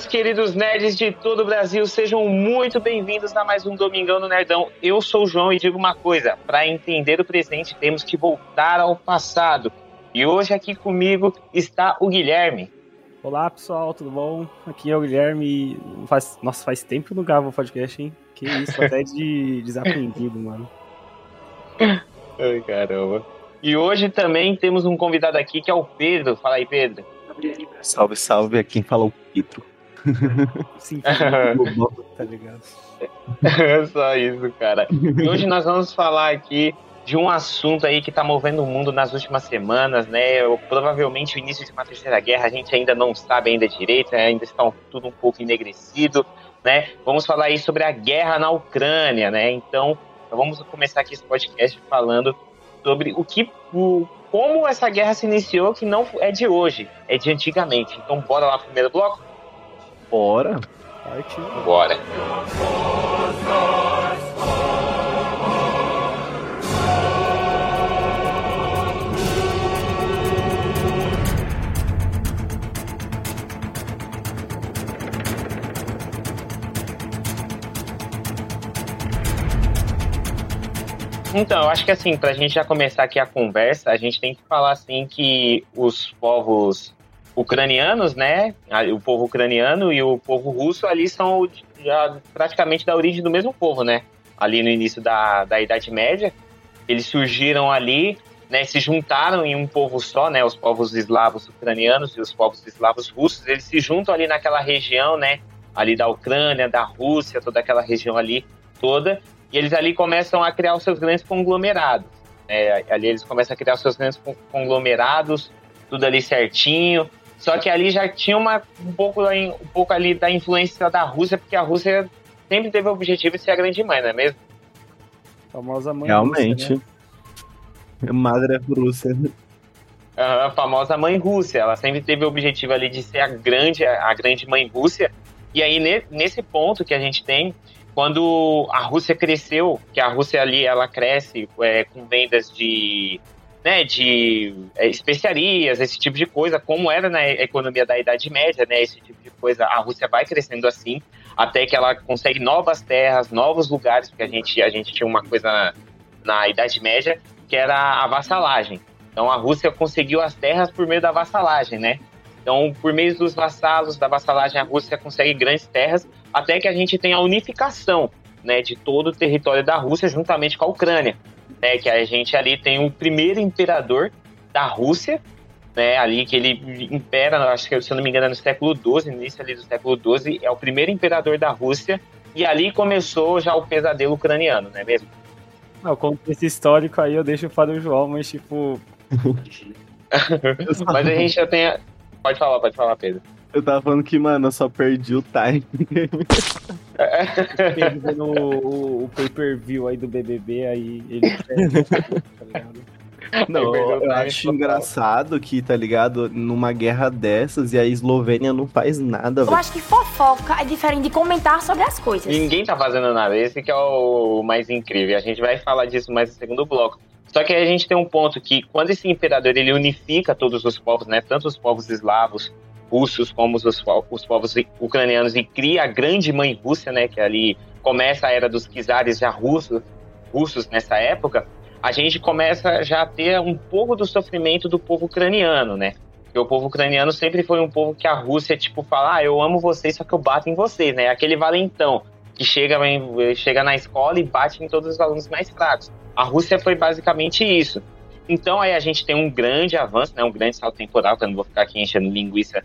meus queridos nerds de todo o Brasil, sejam muito bem-vindos a mais um Domingão no Nerdão. Eu sou o João e digo uma coisa: para entender o presente, temos que voltar ao passado. E hoje aqui comigo está o Guilherme. Olá pessoal, tudo bom? Aqui é o Guilherme. Faz... Nossa, faz tempo que eu não gravo o podcast, hein? Que isso, até de desaprendido, mano. Ai, caramba. E hoje também temos um convidado aqui que é o Pedro. Fala aí, Pedro. Salve, salve, aqui quem fala o Pedro. Sim, tá ligado? Só isso, cara. E hoje nós vamos falar aqui de um assunto aí que tá movendo o mundo nas últimas semanas, né? Provavelmente o início de uma terceira guerra, a gente ainda não sabe ainda direito, né? ainda está tudo um pouco enegrecido, né? Vamos falar aí sobre a guerra na Ucrânia, né? Então, vamos começar aqui esse podcast falando sobre o que o, como essa guerra se iniciou, que não é de hoje, é de antigamente. Então, bora lá pro primeiro bloco? Bora. Partiu. Bora. Então, eu acho que assim, pra gente já começar aqui a conversa, a gente tem que falar assim que os povos ucranianos, né, o povo ucraniano e o povo russo ali são praticamente da origem do mesmo povo, né? Ali no início da, da Idade Média, eles surgiram ali, né, se juntaram em um povo só, né, os povos eslavos ucranianos e os povos eslavos russos, eles se juntam ali naquela região, né, ali da Ucrânia, da Rússia, toda aquela região ali toda, e eles ali começam a criar os seus grandes conglomerados. É, ali eles começam a criar os seus grandes conglomerados, tudo ali certinho. Só que ali já tinha uma, um, pouco, um pouco ali da influência da Rússia, porque a Rússia sempre teve o objetivo de ser a grande mãe, não é mesmo? A famosa mãe Realmente. Rússia, né? Madre Rússia. A famosa mãe Rússia. Ela sempre teve o objetivo ali de ser a grande, a grande mãe Rússia. E aí, nesse ponto que a gente tem, quando a Rússia cresceu, que a Rússia ali ela cresce é, com vendas de, né, de é, especiarias, esse tipo de coisa, como era na economia da Idade Média, né, esse tipo de coisa, a Rússia vai crescendo assim, até que ela consegue novas terras, novos lugares, porque a gente, a gente tinha uma coisa na, na Idade Média que era a vassalagem. Então a Rússia conseguiu as terras por meio da vassalagem, né? Então, por meio dos vassalos, da vassalagem, a Rússia consegue grandes terras, até que a gente tem a unificação né, de todo o território da Rússia, juntamente com a Ucrânia. Né, que a gente ali tem o primeiro imperador da Rússia, né, ali que ele impera, acho que se eu não me engano, é no século XII, início ali do século XII, é o primeiro imperador da Rússia, e ali começou já o pesadelo ucraniano, não é mesmo? Não, contexto histórico aí eu deixo para o João, mas tipo. mas a gente já tem. Pode falar, pode falar, Pedro. Eu tava falando que, mano, eu só perdi o time. vendo o, o pay-per-view aí do BBB, aí ele. tá ligado? Não, eu acho engraçado que, tá ligado, numa guerra dessas e a Eslovênia não faz nada, Eu acho que fofoca é diferente de comentar sobre as coisas. Ninguém tá fazendo nada. Esse que é o mais incrível. A gente vai falar disso mais no segundo bloco. Só que aí a gente tem um ponto que quando esse imperador ele unifica todos os povos, né, tanto os povos eslavos, russos, como os, os povos ucranianos e cria a grande mãe Rússia, né, que ali começa a era dos czares já russos, russos nessa época, a gente começa já a ter um pouco do sofrimento do povo ucraniano, né? Porque o povo ucraniano sempre foi um povo que a Rússia, tipo, fala, ah, eu amo vocês, só que eu bato em vocês, né? Aquele valentão que chega, chega na escola e bate em todos os alunos mais fracos. A Rússia foi basicamente isso. Então aí a gente tem um grande avanço, né, um grande salto temporal, que eu não vou ficar aqui enchendo linguiça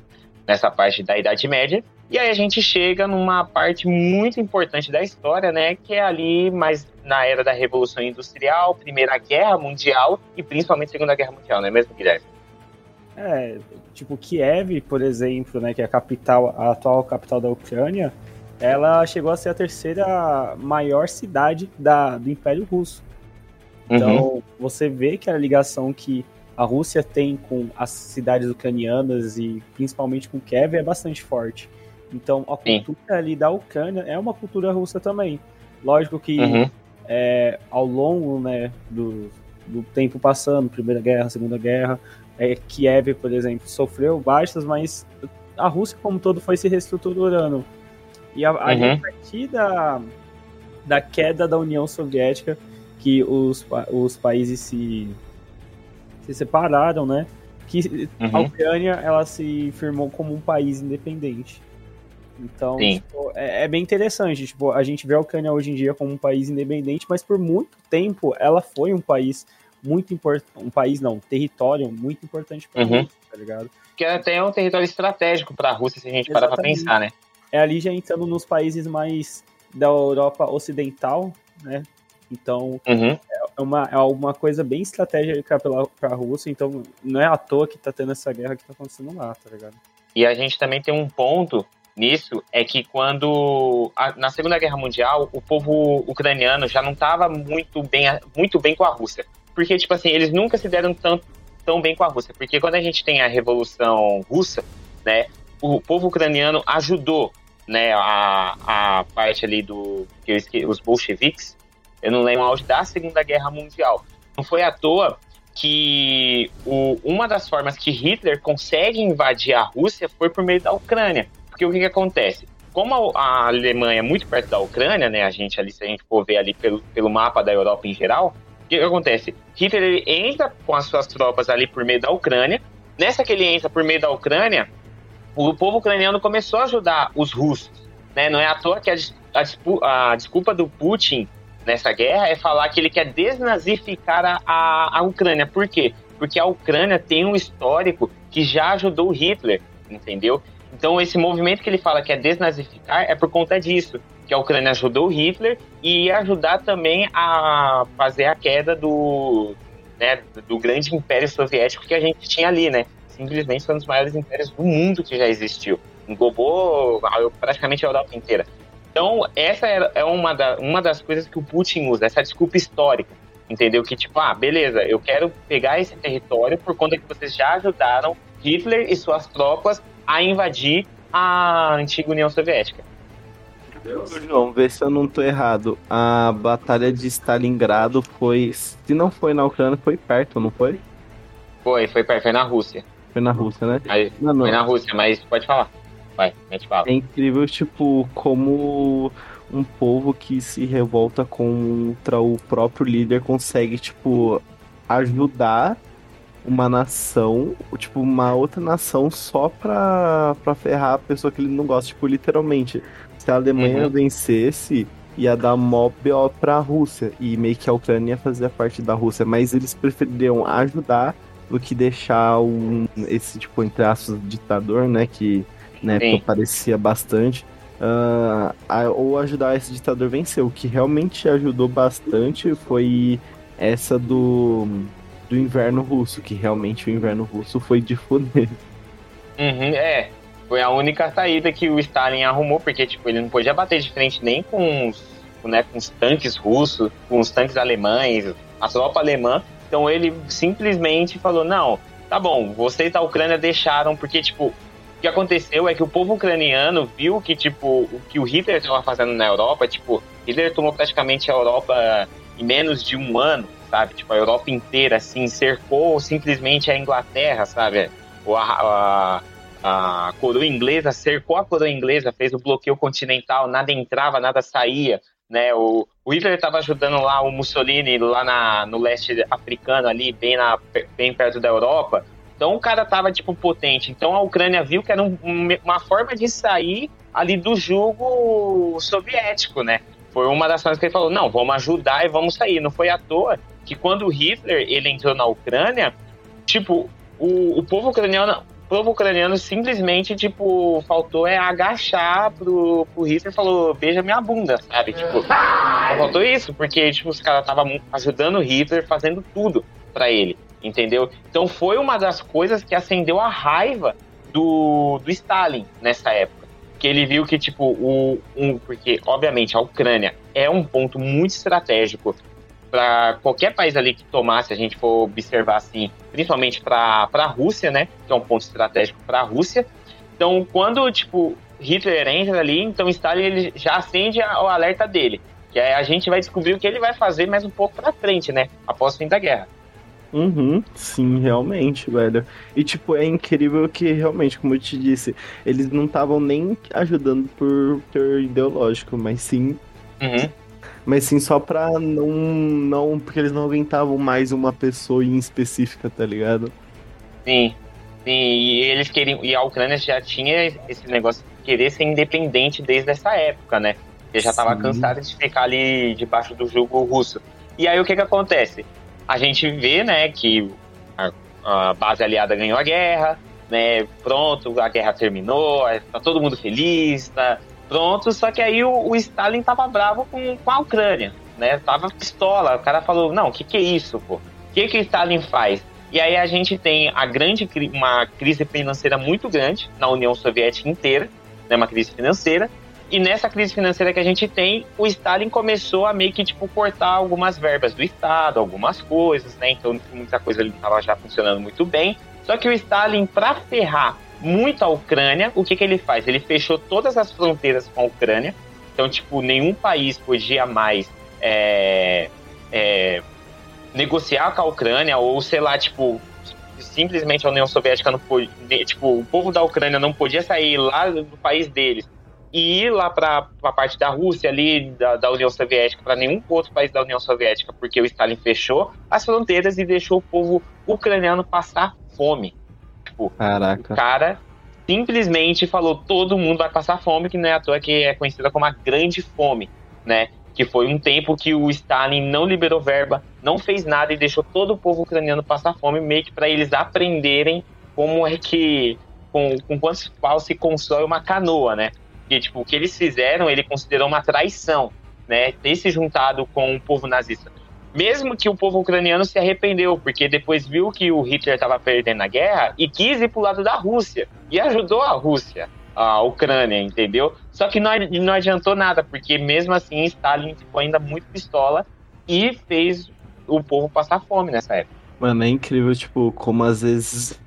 nessa parte da Idade Média. E aí a gente chega numa parte muito importante da história, né, que é ali mais na era da Revolução Industrial, Primeira Guerra Mundial e principalmente Segunda Guerra Mundial, não é mesmo, Guilherme? É, tipo, Kiev, por exemplo, né, que é a capital, a atual capital da Ucrânia, ela chegou a ser a terceira maior cidade da, do Império Russo. Então, uhum. você vê que a ligação que a Rússia tem com as cidades ucranianas e principalmente com Kiev é bastante forte. Então, a cultura Sim. ali da Ucrânia é uma cultura russa também. Lógico que uhum. é, ao longo né, do, do tempo passando, Primeira Guerra, Segunda Guerra, é, Kiev, por exemplo, sofreu baixas, mas a Rússia como todo foi se reestruturando. E a, uhum. a partir da, da queda da União Soviética, que os, os países se, se separaram, né? Que uhum. a Ucrânia ela se firmou como um país independente. Então, tipo, é, é, bem interessante. Tipo, a gente vê a Ucrânia hoje em dia como um país independente, mas por muito tempo ela foi um país muito importante. Um país não, um território muito importante para uhum. Rússia, tá ligado? Que até é um território estratégico para a Rússia, se a gente parar para pensar, né? É ali já entrando nos países mais da Europa Ocidental, né? Então, uhum. é, uma, é uma coisa bem estratégica para a Rússia, então não é à toa que tá tendo essa guerra que tá acontecendo lá, tá ligado? E a gente também tem um ponto nisso é que quando a, na Segunda Guerra Mundial o povo ucraniano já não estava muito bem muito bem com a Rússia porque tipo assim eles nunca se deram tão, tão bem com a Rússia porque quando a gente tem a Revolução Russa né o povo ucraniano ajudou né a, a parte ali do que os bolcheviques eu não lembro onde da Segunda Guerra Mundial não foi à toa que o, uma das formas que Hitler consegue invadir a Rússia foi por meio da Ucrânia porque o que, que acontece? Como a Alemanha é muito perto da Ucrânia, né? A gente ali, se a gente for ver ali pelo, pelo mapa da Europa em geral, o que, que acontece? Hitler entra com as suas tropas ali por meio da Ucrânia. Nessa que ele entra por meio da Ucrânia, o povo ucraniano começou a ajudar os russos. Né? Não é à toa que a, a, a desculpa do Putin nessa guerra é falar que ele quer desnazificar a, a, a, Ucrânia. Por quê? Porque a Ucrânia tem um histórico que já ajudou Hitler, entendeu? Então, esse movimento que ele fala que é desnazificar é por conta disso, que a Ucrânia ajudou Hitler e ia ajudar também a fazer a queda do, né, do grande império soviético que a gente tinha ali, né? Simplesmente foi um dos maiores impérios do mundo que já existiu. Englobou praticamente a Europa inteira. Então, essa é uma, da, uma das coisas que o Putin usa, essa desculpa histórica. Entendeu? Que tipo, ah, beleza, eu quero pegar esse território por conta que vocês já ajudaram Hitler e suas tropas a invadir a antiga União Soviética. João, vê se eu não tô errado. A batalha de Stalingrado foi. Se não foi na Ucrânia, foi perto, não foi? Foi, foi perto, foi na Rússia. Foi na Rússia, né? Aí, não, não. Foi na Rússia, mas pode falar. Vai, a gente fala. É incrível, tipo, como um povo que se revolta contra o próprio líder consegue, tipo, ajudar uma nação, tipo, uma outra nação só pra, pra ferrar a pessoa que ele não gosta. Tipo, literalmente, se a Alemanha uhum. vencesse, ia dar mó BO pra Rússia. E meio que a Ucrânia ia fazer parte da Rússia. Mas eles preferiram ajudar do que deixar um, esse, tipo, entre aspas, ditador, né? Que na época parecia bastante. Uh, a, ou ajudar esse ditador a vencer. O que realmente ajudou bastante foi essa do do inverno russo, que realmente o inverno russo foi de foder. Uhum, é, foi a única saída que o Stalin arrumou, porque tipo, ele não podia bater de frente nem com os, né, com os tanques russos, com os tanques alemães, a tropa alemã. Então ele simplesmente falou: não, tá bom, vocês da Ucrânia deixaram, porque tipo, que aconteceu é que o povo ucraniano viu que tipo, o que o Hitler estava fazendo na Europa, tipo, Hitler tomou praticamente a Europa em menos de um ano sabe? Tipo, a Europa inteira, assim, cercou simplesmente a Inglaterra, sabe? A, a, a coroa inglesa cercou a coroa inglesa, fez o bloqueio continental, nada entrava, nada saía, né? O, o Hitler estava ajudando lá o Mussolini lá na, no leste africano, ali, bem, na, bem perto da Europa. Então o cara tava, tipo, potente. Então a Ucrânia viu que era um, uma forma de sair ali do jugo soviético, né? Foi uma das coisas que ele falou, não, vamos ajudar e vamos sair. Não foi à toa que quando Hitler ele entrou na Ucrânia, tipo, o, o povo ucraniano o povo ucraniano simplesmente, tipo, faltou é agachar pro, pro Hitler e falou, beija minha bunda, sabe? Tipo, faltou isso, porque, tipo, os caras estavam ajudando o Hitler, fazendo tudo para ele, entendeu? Então foi uma das coisas que acendeu a raiva do, do Stalin nessa época. Que ele viu que, tipo, o, um, porque, obviamente, a Ucrânia é um ponto muito estratégico para qualquer país ali que tomasse, a gente for observar assim, principalmente para a Rússia, né, que é um ponto estratégico para a Rússia. Então, quando tipo Hitler entra ali, então Stalin ele já acende o alerta dele, que aí a gente vai descobrir o que ele vai fazer mais um pouco para frente, né, após o fim da guerra. Uhum, sim, realmente, velho. E, tipo, é incrível que, realmente, como eu te disse, eles não estavam nem ajudando por ter ideológico, mas sim. Uhum. Mas sim só pra não. não porque eles não aguentavam mais uma pessoa em específica, tá ligado? Sim. Sim, e eles queriam. E a Ucrânia já tinha esse negócio de querer ser independente desde essa época, né? Ele já estava Sim. cansado de ficar ali debaixo do jugo russo. E aí o que que acontece? A gente vê, né, que a, a base aliada ganhou a guerra, né? Pronto, a guerra terminou, tá todo mundo feliz, tá pronto. Só que aí o, o Stalin tava bravo com, com a Ucrânia, né? Tava pistola. O cara falou: não, o que que é isso, pô? O que que o Stalin faz? E aí a gente tem a grande uma crise financeira muito grande na União Soviética inteira, né, uma crise financeira. E nessa crise financeira que a gente tem, o Stalin começou a meio que tipo cortar algumas verbas do Estado, algumas coisas, né? Então muita coisa ali estava já funcionando muito bem. Só que o Stalin, para ferrar muito a Ucrânia, o que, que ele faz? Ele fechou todas as fronteiras com a Ucrânia. Então, tipo, nenhum país podia mais é, é, negociar com a Ucrânia, ou sei lá, tipo, simplesmente a União Soviética não podia. Tipo, o povo da Ucrânia não podia sair lá do país deles e ir lá para a parte da Rússia, ali, da, da União Soviética, para nenhum outro país da União Soviética, porque o Stalin fechou as fronteiras e deixou o povo ucraniano passar fome. Tipo, o Caraca. cara simplesmente falou todo mundo vai passar fome, que não é à toa que é conhecida como a Grande Fome, né? Que foi um tempo que o Stalin não liberou verba, não fez nada e deixou todo o povo ucraniano passar fome, meio que para eles aprenderem como é que, com, com quantos paus se constrói uma canoa, né? Porque, tipo, o que eles fizeram, ele considerou uma traição, né? Ter se juntado com o povo nazista. Mesmo que o povo ucraniano se arrependeu, porque depois viu que o Hitler estava perdendo a guerra e quis ir pro lado da Rússia. E ajudou a Rússia, a Ucrânia, entendeu? Só que não, não adiantou nada, porque mesmo assim Stalin ficou ainda muito pistola e fez o povo passar fome nessa época. Mano, é incrível, tipo, como às vezes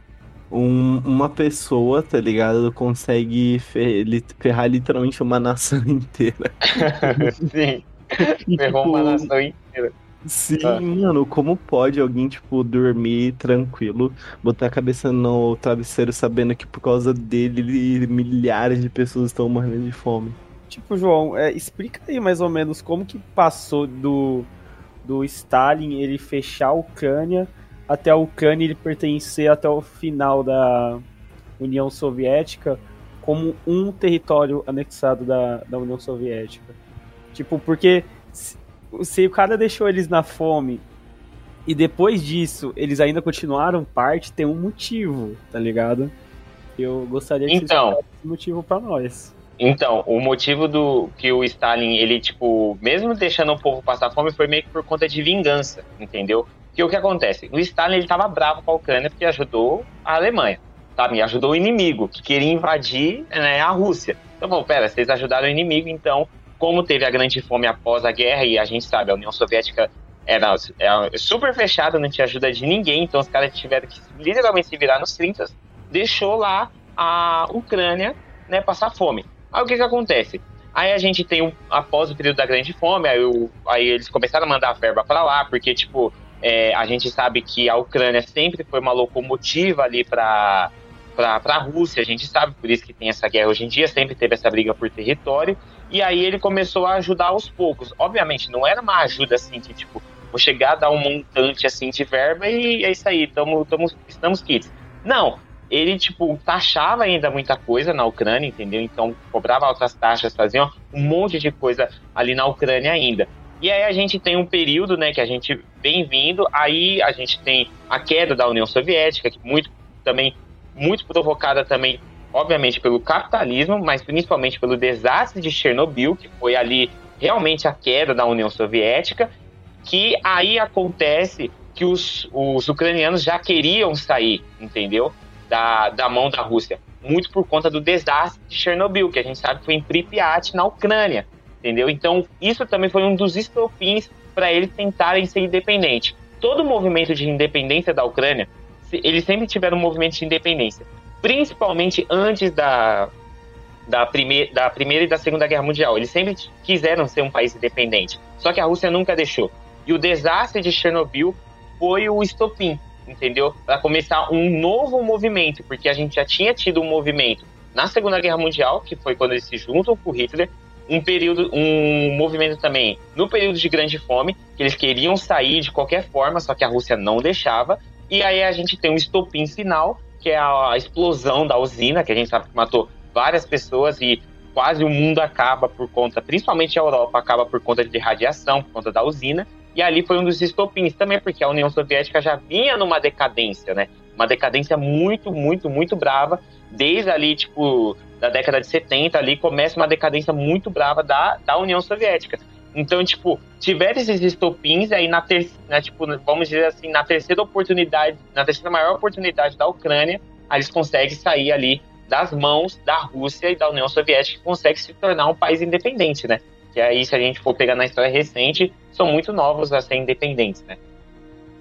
um- uma pessoa, tá ligado, consegue fe- li- ferrar literalmente uma nação inteira. Sim, E, ferrou tipo, uma nação inteira. Sim, Ah. mano, como pode alguém, tipo, dormir tranquilo, botar a cabeça no travesseiro sabendo que por causa dele milhares de pessoas estão morrendo de fome? Tipo, João, é, explica aí mais ou menos como que passou do, do Stalin ele fechar a Ucrânia até a Ucrânia ele pertencer até o final da União Soviética como um território anexado da, da União Soviética. Tipo, porque se, se o cara deixou eles na fome e depois disso eles ainda continuaram parte, tem um motivo, tá ligado? Eu gostaria que Então. você explicasse esse motivo pra nós. Então, o motivo do que o Stalin, ele, tipo, mesmo deixando o povo passar fome, foi meio que por conta de vingança, entendeu? Porque o que acontece? O Stalin, ele tava bravo com a Ucrânia porque ajudou a Alemanha, sabe? Ajudou o inimigo, que queria invadir né, a Rússia. Então, bom, pera, vocês ajudaram o inimigo, então, como teve a grande fome após a guerra, e a gente sabe, a União Soviética era, era super fechada, não tinha ajuda de ninguém, então os caras tiveram que literalmente se virar nos 30, deixou lá a Ucrânia né, passar fome. Aí o que que acontece? Aí a gente tem, após o período da grande fome, aí, o- aí eles começaram a mandar a verba para lá, porque, tipo, é, a gente sabe que a Ucrânia sempre foi uma locomotiva ali para a Rússia, a gente sabe, por isso que tem essa guerra hoje em dia, sempre teve essa briga por território, e aí ele começou a ajudar aos poucos. Obviamente, não era uma ajuda assim que, tipo, vou chegar dar um montante assim de verba e é isso aí, tamo, tamo, estamos kits. Não, ele, tipo, taxava ainda muita coisa na Ucrânia, entendeu? Então, cobrava altas taxas, fazia um monte de coisa ali na Ucrânia ainda. E aí a gente tem um período, né, que a gente vem vindo, aí a gente tem a queda da União Soviética, que muito também, muito provocada também, obviamente, pelo capitalismo, mas principalmente pelo desastre de Chernobyl, que foi ali realmente a queda da União Soviética, que aí acontece que os, os ucranianos já queriam sair, entendeu? Da, da mão da Rússia. Muito por conta do desastre de Chernobyl, que a gente sabe que foi em Pripyat, na Ucrânia, entendeu? Então, isso também foi um dos estopins para eles tentarem ser independentes. Todo o movimento de independência da Ucrânia, eles sempre tiveram um movimento de independência, principalmente antes da, da, primeir, da Primeira e da Segunda Guerra Mundial. Eles sempre quiseram ser um país independente, só que a Rússia nunca deixou. E o desastre de Chernobyl foi o estopim, entendeu? Para começar um novo movimento, porque a gente já tinha tido um movimento na Segunda Guerra Mundial, que foi quando eles se juntam com Hitler, um período, um movimento também no período de grande fome, que eles queriam sair de qualquer forma, só que a Rússia não deixava. E aí a gente tem um estopim final, que é a explosão da usina, que a gente sabe que matou várias pessoas e quase o mundo acaba por conta, principalmente a Europa acaba por conta de radiação, por conta da usina. E ali foi um dos estopins também, porque a União Soviética já vinha numa decadência, né? Uma decadência muito, muito, muito brava. Desde ali, tipo, da década de 70 ali, começa uma decadência muito brava da, da União Soviética. Então, tipo, tiver esses estopins, aí na terceira, né, tipo, vamos dizer assim, na terceira oportunidade, na terceira maior oportunidade da Ucrânia, eles conseguem sair ali das mãos da Rússia e da União Soviética, que consegue se tornar um país independente, né? Que aí, se a gente for pegar na história recente, são muito novos a ser independentes, né?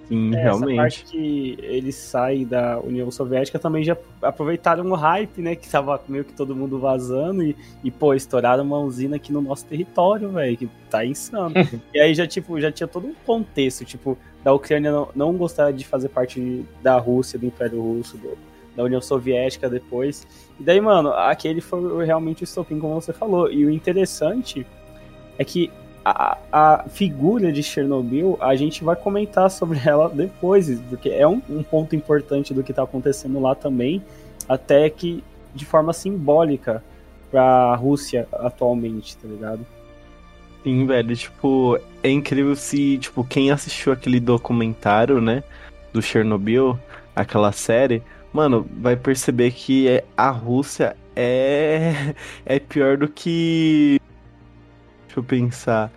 Sim, É, realmente. Essa parte que eles saem da União Soviética também já aproveitaram o hype, né? Que tava meio que todo mundo vazando e, e pô, estouraram uma usina aqui no nosso território, velho, que tá insano. e aí já, tipo, já tinha todo um contexto, tipo, da Ucrânia não, não gostar de fazer parte da Rússia, do Império Russo, do- da União Soviética depois. E daí, mano, aquele foi realmente o estopim, como você falou. E o interessante é que a, figura de Chernobyl, a gente vai comentar sobre ela depois, porque é um, um ponto importante do que está acontecendo lá também, até que de forma simbólica para a Rússia atualmente, tá ligado? Sim, velho, tipo, é incrível se, tipo, quem assistiu aquele documentário, né, do Chernobyl, aquela série, mano, vai perceber que é- a Rússia é é pior do que Deixa eu pensar.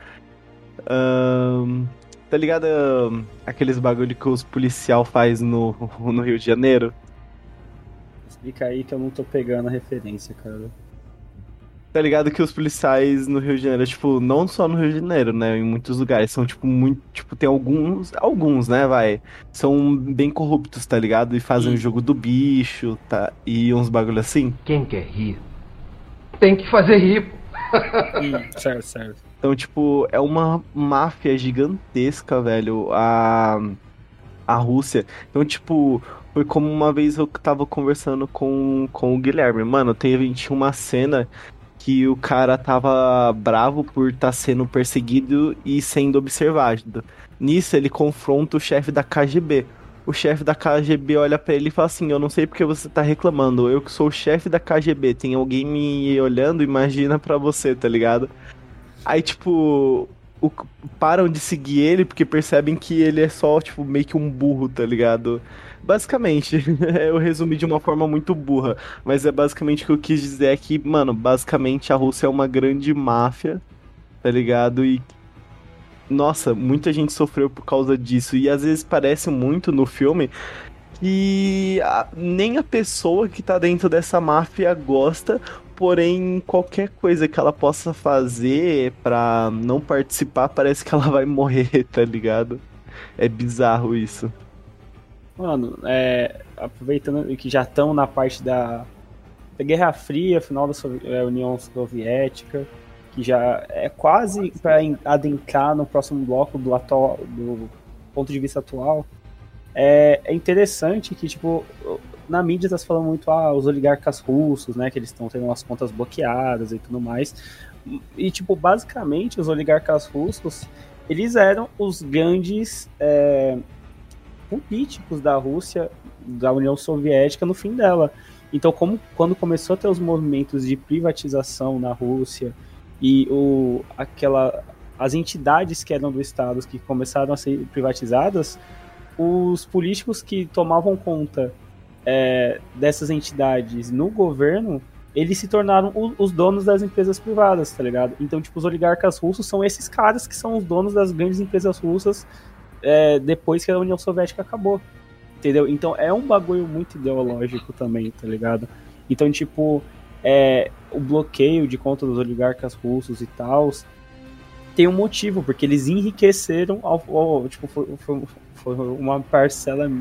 Ahn, tá ligado ahn, aqueles bagulho que os policial faz no, no Rio de Janeiro? Explica aí que eu não tô pegando a referência, cara. Tá ligado que os policiais no Rio de Janeiro, tipo, não só no Rio de Janeiro, né? Em muitos lugares, são, tipo, muito. Tipo, tem alguns. Alguns, né, vai? São bem corruptos, tá ligado? E fazem o jogo do bicho, tá? E uns bagulho assim. Quem quer rir tem que fazer rir. Hum, certo, certo. Então, tipo, é uma máfia gigantesca, velho, a, a Rússia. Então, tipo, foi como uma vez eu tava conversando com, com o Guilherme. Mano, teve, uma cena que o cara tava bravo por estar sendo perseguido e sendo observado. Nisso, ele confronta o chefe da KGB. O chefe da KGB olha pra ele e fala assim: Eu não sei porque você tá reclamando. Eu que sou o chefe da KGB, tem alguém me olhando, imagina pra você, tá ligado? Aí, tipo, o- param de seguir ele porque percebem que ele é só, tipo, meio que um burro, tá ligado? Basicamente, eu resumi de uma forma muito burra, mas é basicamente o que eu quis dizer é que, mano, basicamente a Rússia é uma grande máfia, tá ligado? E, nossa, muita gente sofreu por causa disso, e às vezes parece muito no filme que a- nem a pessoa que tá dentro dessa máfia gosta, porém qualquer coisa que ela possa fazer pra não participar, parece que ela vai morrer, tá ligado? É bizarro isso. Mano, é, aproveitando que já estão na parte da, da Guerra Fria, final da Sovi- é, União Soviética, que já é quase para adentrar no próximo bloco do, atual, do ponto de vista atual. É, é interessante que, tipo, na mídia tá se falando muito, ah, os oligarcas russos, né, que eles estão tendo as contas bloqueadas e tudo mais. E, tipo, basicamente, os oligarcas russos, eles eram os grandes é, políticos da Rússia, da União Soviética no fim dela. Então, como quando começou a ter os movimentos de privatização na Rússia e o, aquela, as entidades que eram do Estado que começaram a ser privatizadas, os políticos que tomavam conta é, dessas entidades no governo, eles se tornaram o- os donos das empresas privadas, tá ligado? Então, tipo, os oligarcas russos são esses caras que são os donos das grandes empresas russas é, depois que a União Soviética acabou. Entendeu? Então é um bagulho muito ideológico também, tá ligado? Então, tipo, é, o bloqueio de conta dos oligarcas russos e tal tem um motivo, porque eles enriqueceram ao, ao- tipo, foi, foi- foi uma parcela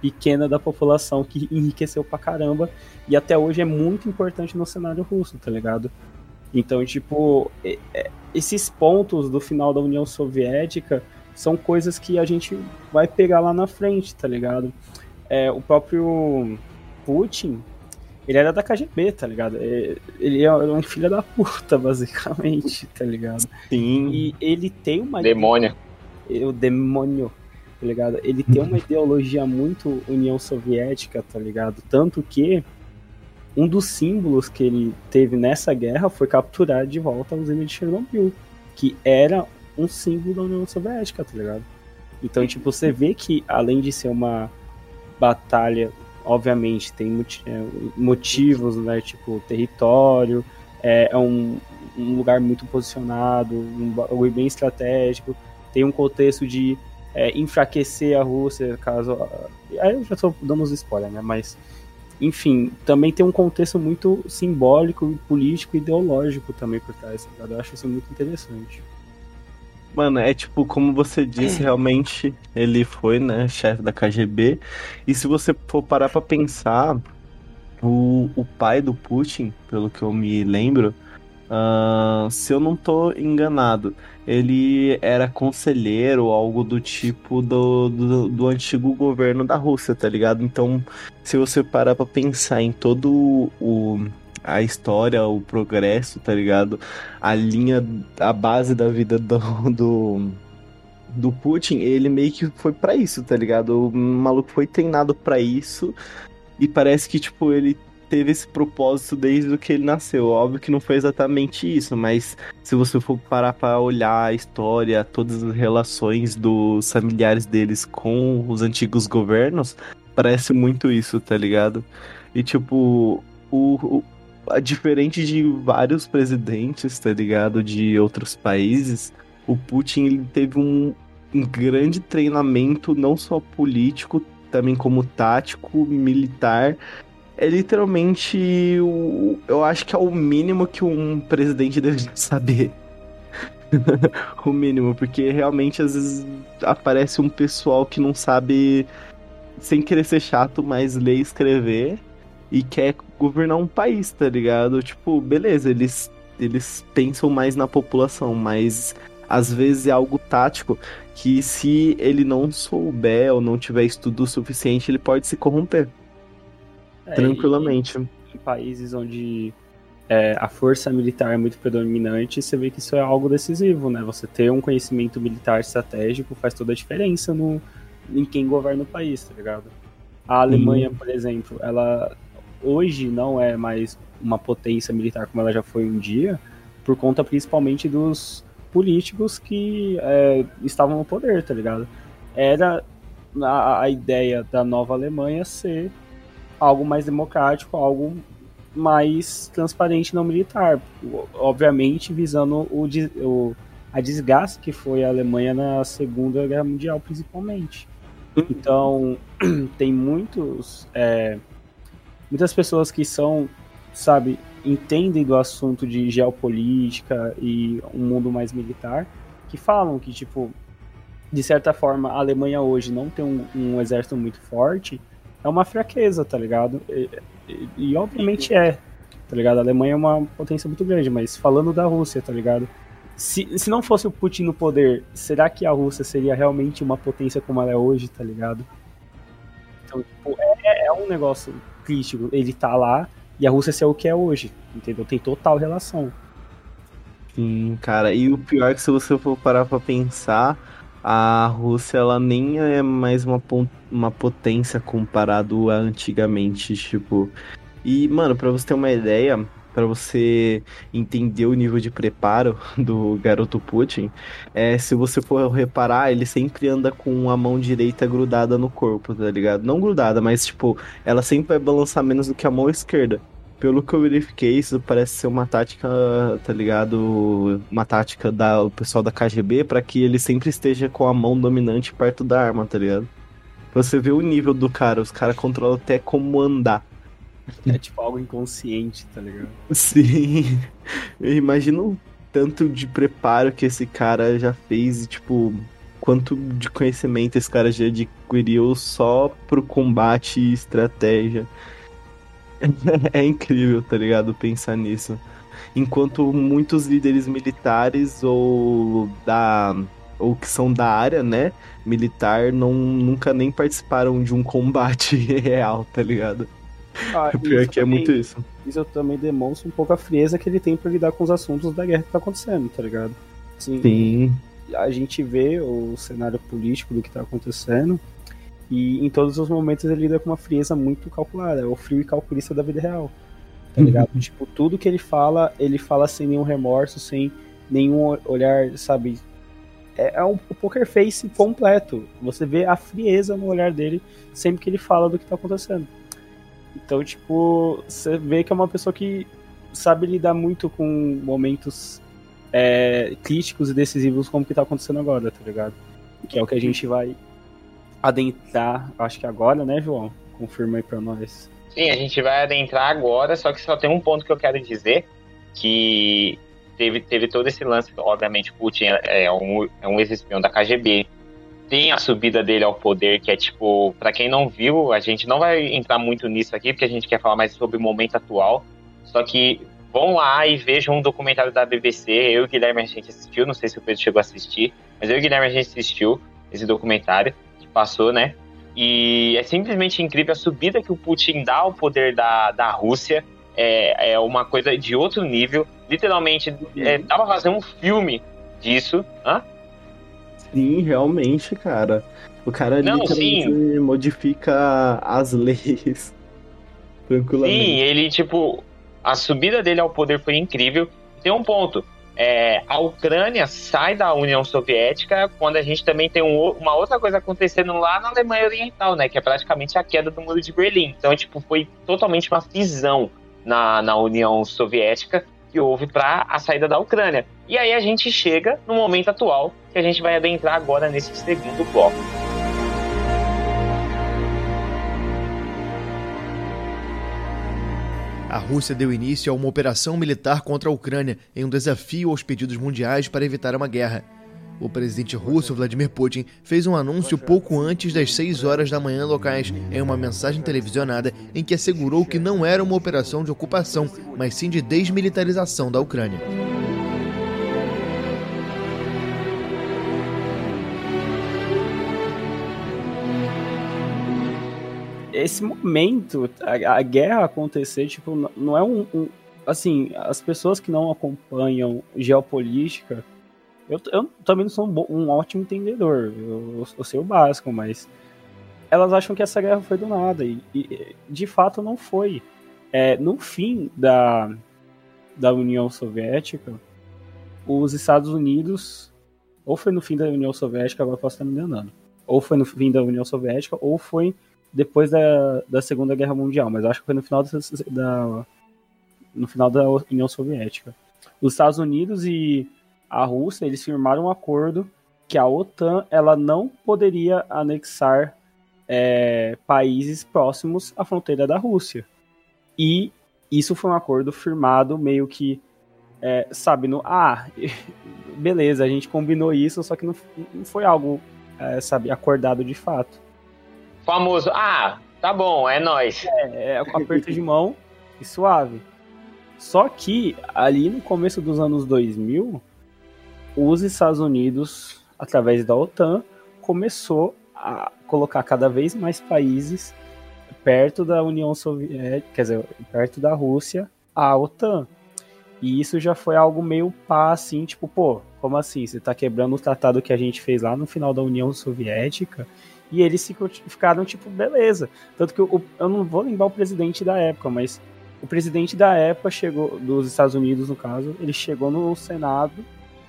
pequena da população que enriqueceu pra caramba e até hoje é muito importante no cenário russo, tá ligado? Então, tipo, esses pontos do final da União Soviética são coisas que a gente vai pegar lá na frente, tá ligado? É, o próprio Putin, ele era da KGB, tá ligado? É, ele é um filho da puta, basicamente, tá ligado? Sim. E ele tem uma. Demônio. O demônio, tá ligado? Ele tem uma ideologia muito União Soviética, tá ligado? Tanto que um dos símbolos que ele teve nessa guerra foi capturar de volta a usina de Chernobyl, que era um símbolo da União Soviética, tá ligado? Então, tipo, você vê que além de ser uma batalha, obviamente tem é, motivos, né? Tipo, território, é, é um, um lugar muito posicionado, um bagulho bem estratégico, tem um contexto de é, enfraquecer a Rússia, caso. Aí eu já tô dando uns spoilers, né? Mas, enfim, também tem um contexto muito simbólico, político e ideológico também por trás? Eu acho isso muito interessante. Mano, é tipo, como você disse, realmente ele foi, né, chefe da KGB. E se você for parar pra pensar, o, o pai do Putin, pelo que eu me lembro, ah, se eu não tô enganado, ele era conselheiro, algo do tipo do, do, do antigo governo da Rússia, tá ligado? Então, se você parar pra pensar em todo o. A história, o progresso, tá ligado? a linha, a base da vida do, do, do Putin, ele meio que foi pra isso, tá ligado? O maluco foi treinado pra isso e parece que, tipo, ele teve esse propósito desde que ele nasceu. Óbvio que não foi exatamente isso, mas se você for parar pra olhar a história, todas as relações dos familiares deles com os antigos governos, parece muito isso, tá ligado? E, tipo, o, diferente de vários presidentes, tá ligado, de outros países, o Putin ele teve um, um grande treinamento, não só político, também como tático, militar. É literalmente, o, eu acho que é o mínimo que um presidente deve saber. o mínimo, porque realmente às vezes aparece um pessoal que não sabe, sem querer ser chato, mas ler e escrever e quer governar um país, tá ligado? Tipo, beleza, eles, eles pensam mais na população, mas às vezes é algo tático que se ele não souber ou não tiver estudo suficiente, ele pode se corromper É, tranquilamente. em países onde é, a força militar é muito predominante, você vê que isso é algo decisivo, né? Você ter um conhecimento militar estratégico faz toda a diferença no, em quem governa o país, tá ligado? A Alemanha, por exemplo, ela hoje não é mais uma potência militar como ela já foi um dia, por conta principalmente dos políticos que é, estavam no poder, tá ligado? Era a, a ideia da nova Alemanha ser algo mais democrático, algo mais transparente não militar, obviamente visando o, o- a desgaste que foi a Alemanha na Segunda Guerra Mundial, principalmente. Então, tem muitos, é, muitas pessoas que são, sabe, entendem do assunto de geopolítica e um mundo mais militar, que falam que, tipo, de certa forma, a Alemanha hoje não tem um, um exército muito forte, é uma fraqueza, tá ligado? E, e- e obviamente é, tá ligado? A Alemanha é uma potência muito grande, mas falando da Rússia, tá ligado? Se, se não fosse o Putin no poder, será que a Rússia seria realmente uma potência como ela é hoje, tá ligado? Então, tipo, é, é um negócio crítico. Ele tá lá e a Rússia ser o que é hoje, entendeu? Tem total relação. Sim, cara. E o pior é que se você for parar pra pensar, a Rússia ela nem é mais uma, uma potência comparado a antigamente, tipo. E, mano, pra você ter uma ideia, pra você entender o nível de preparo do garoto Putin, é, se você for reparar, ele sempre anda com a mão direita grudada no corpo, tá ligado? Não grudada, mas tipo, ela sempre vai balançar menos do que a mão esquerda. Pelo que eu verifiquei, isso parece ser uma tática, tá ligado? Uma tática da o pessoal da KGB pra que ele sempre esteja com a mão dominante perto da arma, tá ligado? Você vê o nível do cara, os caras controlam até como andar. É tipo algo inconsciente, tá ligado? Sim. Eu imagino o tanto de preparo que esse cara já fez e, tipo, quanto de conhecimento esse cara já adquiriu só pro combate e estratégia. É incrível, tá ligado? Pensar nisso. Enquanto muitos líderes militares ou da ou que são da área, né, militar, não, nunca nem participaram de um combate real, tá ligado? Ah, pior isso que é também- muito isso. Isso também demonstra um pouco a frieza que ele tem pra lidar com os assuntos da guerra que tá acontecendo, tá ligado? Assim, Sim. a gente vê o cenário político do que tá acontecendo e em todos os momentos ele lida com uma frieza muito calculada, é o frio e calculista da vida real. Tá ligado? tipo, tudo que ele fala, ele fala sem nenhum remorso, sem nenhum olhar, sabe? É, é um poker face completo. Você vê a frieza no olhar dele sempre que ele fala do que tá acontecendo. Então, tipo, você vê que é uma pessoa que sabe lidar muito com momentos é, críticos e decisivos como que tá acontecendo agora, tá ligado? Que é o que a gente vai adentrar, acho que agora, né, João? Confirma aí pra nós. Sim, a gente vai adentrar agora, só que só tem um ponto que eu quero dizer, que teve, teve todo esse lance, obviamente Putin é, é um, é um ex-espião da KGB, tem a subida dele ao poder, que é tipo, pra quem não viu, a gente não vai entrar muito nisso aqui, porque a gente quer falar mais sobre o momento atual, só que vão lá e vejam um documentário da BBC, eu e o Guilherme a gente assistiu, não sei se o Pedro chegou a assistir, mas eu e o Guilherme a gente assistiu esse documentário, que passou, né, e é simplesmente incrível a subida que o Putin dá ao poder da, da Rússia. É, é uma coisa de outro nível. Literalmente, é, dá pra fazer um filme disso. Hã? Sim, realmente, cara. O cara Não, literalmente modifica as leis. Tranquilamente. Sim, ele, tipo, a subida dele ao poder foi incrível. Tem um ponto. É, a Ucrânia sai da União Soviética quando a gente também tem um uma outra coisa acontecendo lá na Alemanha Oriental, né? Que é praticamente a queda do Muro de Berlim. Então, tipo, foi totalmente uma fisão na, na União Soviética que houve para a saída da Ucrânia. E aí a gente chega no momento atual que a gente vai adentrar agora nesse segundo bloco. A Rússia deu início a uma operação militar contra a Ucrânia em um desafio aos pedidos mundiais para evitar uma guerra. O presidente russo Vladimir Putin fez um anúncio pouco antes das 6 horas da manhã locais em uma mensagem televisionada em que assegurou que não era uma operação de ocupação, mas sim de desmilitarização da Ucrânia. Esse momento, a, a guerra acontecer, tipo, não é um, um- Assim, as pessoas que não acompanham geopolítica, eu, eu também não sou um, um ótimo entendedor, eu, eu sei o básico, mas elas acham que essa guerra foi do nada, e, e, de fato não foi. É, no fim da, da União Soviética, os Estados Unidos, ou foi no fim da União Soviética, agora eu posso estar me enganando, ou foi no fim da União Soviética, ou foi depois da, da Segunda Guerra Mundial, mas acho que foi no final da, da- no final da União Soviética. Os Estados Unidos e a Rússia, eles firmaram um acordo que a OTAN ela não poderia anexar é, países próximos à fronteira da Rússia. E isso foi um acordo firmado meio que, é, sabe, no ah, beleza, a gente combinou isso, só que não, não foi algo, é, sabe, acordado de fato. Famoso, ah, tá bom, é nóis. É, é aperto de mão e suave. Só que ali no começo dos anos 2000, os Estados Unidos, através da OTAN, começou a colocar cada vez mais países perto da União Soviética, quer dizer, perto da Rússia, a OTAN. E isso já foi algo meio pá, assim, tipo, pô, como assim? Você tá quebrando o tratado que a gente fez lá no final da União Soviética? E eles ficaram, tipo, beleza. Tanto que o- eu não vou lembrar o presidente da época, mas o presidente da época chegou, dos Estados Unidos, no caso, ele chegou no Senado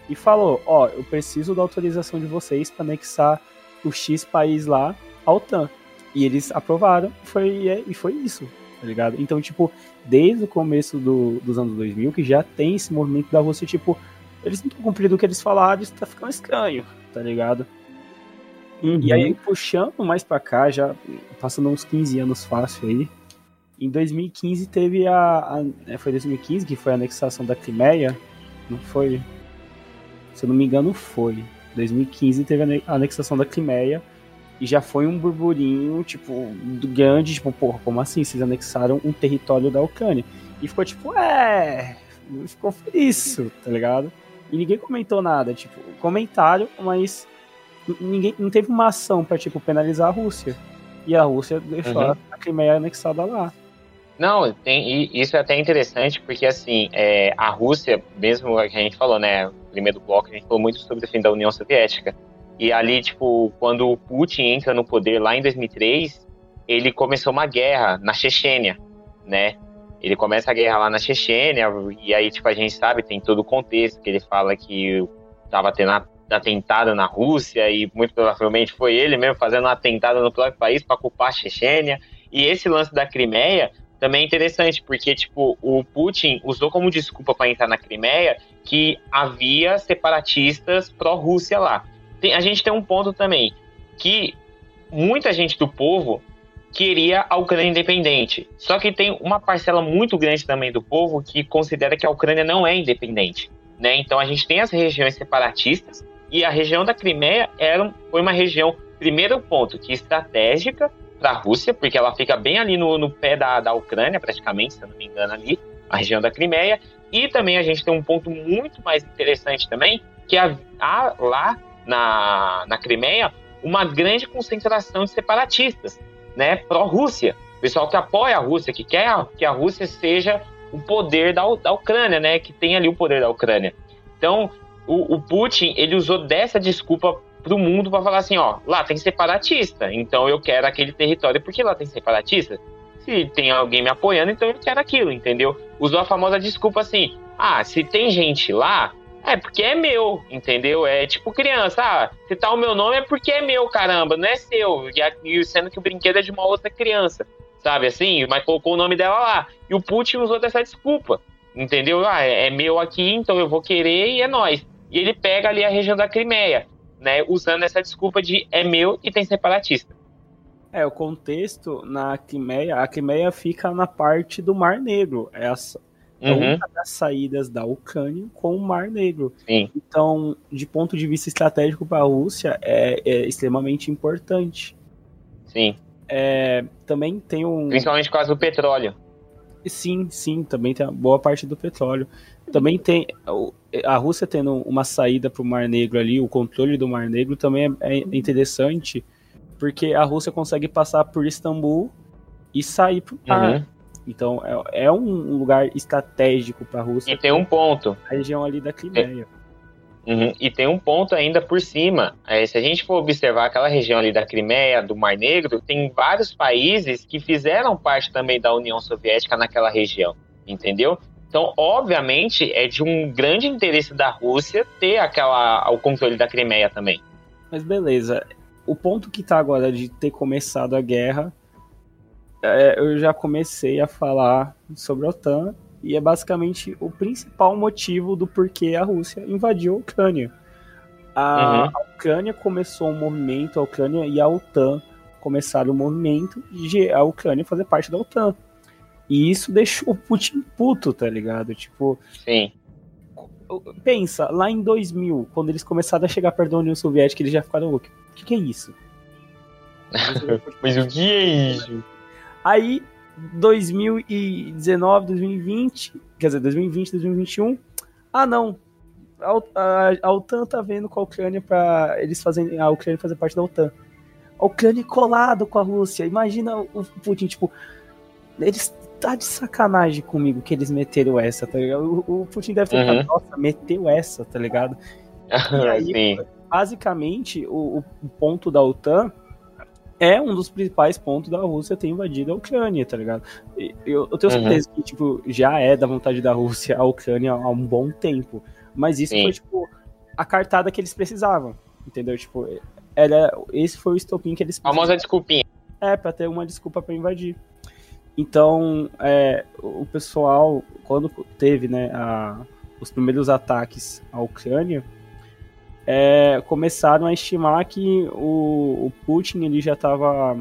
e falou: Ó, eu preciso da autorização de vocês para anexar o X país lá à OTAN. E eles aprovaram, foi, e foi isso, tá ligado? Então, tipo, desde o começo do- dos anos 2000, que já tem esse movimento da Rússia, tipo, eles não estão cumprindo o que eles falaram, isso tá ficando estranho, tá ligado? Uhum. E aí, puxando mais pra cá, já passando uns 15 anos fácil aí, em 2015 teve a, a- é, Foi 2015 que foi a anexação da Crimeia? Não foi? Se eu não me engano, foi. 2015 teve a ane- a anexação da Crimeia e já foi um burburinho, tipo, grande, tipo, porra, como assim? Vocês anexaram um território da Ucrânia? E ficou tipo, é. Ficou por isso, tá ligado? E ninguém comentou nada, tipo, comentaram, mas ninguém não teve uma ação para tipo penalizar a Rússia. E a Rússia deixou Uhum. a Crimeia anexada lá. Não, tem, isso é até interessante, porque assim, é, a Rússia, mesmo que a gente falou, né, primeiro bloco, a gente falou muito sobre o fim da União Soviética. E ali, tipo, quando o Putin entra no poder lá em 2003, ele começou uma guerra na Chechênia, né? Ele começa a guerra lá na Chechênia, e aí, tipo, a gente sabe, tem todo o contexto, que ele fala que tava tendo a- atentado na Rússia, e muito provavelmente foi ele mesmo fazendo um atentado no próprio país para culpar a Chechênia. E esse lance da Crimeia também é interessante, porque, tipo, o Putin usou como desculpa para entrar na Crimeia que havia separatistas pró-Rússia lá. Tem- a gente tem um ponto também, que muita gente do povo queria a Ucrânia independente. Só que tem uma parcela muito grande também do povo que considera que a Ucrânia não é independente. Né? Então a gente tem as regiões separatistas e a região da Crimeia era, foi uma região, primeiro ponto, que estratégica para a Rússia, porque ela fica bem ali no, no pé da, da Ucrânia, praticamente, se eu não me engano, ali, a região da Crimeia. E também a gente tem um ponto muito mais interessante também, que há, lá na, na Crimeia uma grande concentração de separatistas, né, pró-Rússia. Pessoal que apoia a Rússia, que quer que a Rússia seja o poder da, da Ucrânia, né, que tem ali o poder da Ucrânia. Então, o, o Putin, ele usou dessa desculpa pro mundo para falar assim, ó, lá tem separatista, então eu quero aquele território porque lá tem separatista. Se tem alguém me apoiando, então eu quero aquilo, entendeu? Usou a famosa desculpa assim, ah, se tem gente lá, é porque é meu, entendeu? É tipo criança, ah, se tá o meu nome é porque é meu, caramba, não é seu. E, sendo que o brinquedo é de uma outra criança, sabe assim? Mas colocou o nome dela lá. E o Putin usou dessa desculpa, entendeu? Ah, é, é meu aqui, então eu vou querer e é nós. E ele pega ali a região da Crimeia, né? Usando essa desculpa de é meu e tem separatista. É, o contexto na Crimeia, a Crimeia fica na parte do Mar Negro. É, a, é Uhum, uma das saídas da Ucrânia com o Mar Negro. sim, Então, de ponto de vista estratégico para a Rússia, é, é extremamente importante. sim. É, também tem um. Principalmente por causa do petróleo. Sim, sim, também tem a boa parte do petróleo. Também tem a Rússia tendo uma saída para o Mar Negro ali, o controle do Mar Negro também é, é interessante, porque a Rússia consegue passar por Istambul e sair para o mar. Uhum. Então é, é um lugar estratégico para a Rússia, E tem um ponto. a região ali da Crimeia. Uhum. E tem um ponto ainda por cima. É, se a gente for observar aquela região ali da Crimeia, do Mar Negro, tem vários países que fizeram parte também da União Soviética naquela região, entendeu? Então, obviamente, é de um grande interesse da Rússia ter aquela, o controle da Crimeia também. Mas beleza. O ponto que tá agora de ter começado a guerra, é, eu já comecei a falar sobre a OTAN e é basicamente o principal motivo do porquê a Rússia invadiu a Ucrânia. A, Uhum. a Ucrânia começou um movimento, a Ucrânia e a OTAN começaram o movimento de a Ucrânia fazer parte da OTAN. E isso deixou o Putin puto, tá ligado? Tipo, Sim. pensa, lá em 2000, quando eles começaram a chegar perto da União Soviética, eles já ficaram loucos. O que, que é isso? Mas o que é isso? Aí, 2019, 2020, quer dizer, 2020, 2021, ah não, a, a, a OTAN tá vendo com a Ucrânia pra eles fazerem, a Ucrânia fazer parte da OTAN. A Ucrânia é colado com a Rússia, imagina o Putin, tipo, eles tá de sacanagem comigo que eles meteram essa, tá ligado? O, o Putin deve ter Uhum. falado, nossa, meteu essa, tá ligado? E aí, Sim. basicamente, o, o ponto da OTAN é um dos principais pontos da Rússia ter invadido a Ucrânia, tá ligado? Eu, eu tenho Uhum. certeza que, tipo, já é da vontade da Rússia a Ucrânia há um bom tempo. Mas isso Sim. foi, tipo, a cartada que eles precisavam, entendeu? Tipo, era, esse foi o estopim que eles Famosa desculpinha. é, pra ter uma desculpa pra invadir. Então, é, o pessoal, quando teve né, a- os primeiros ataques à Ucrânia, é, começaram a estimar que o, o Putin ele já estava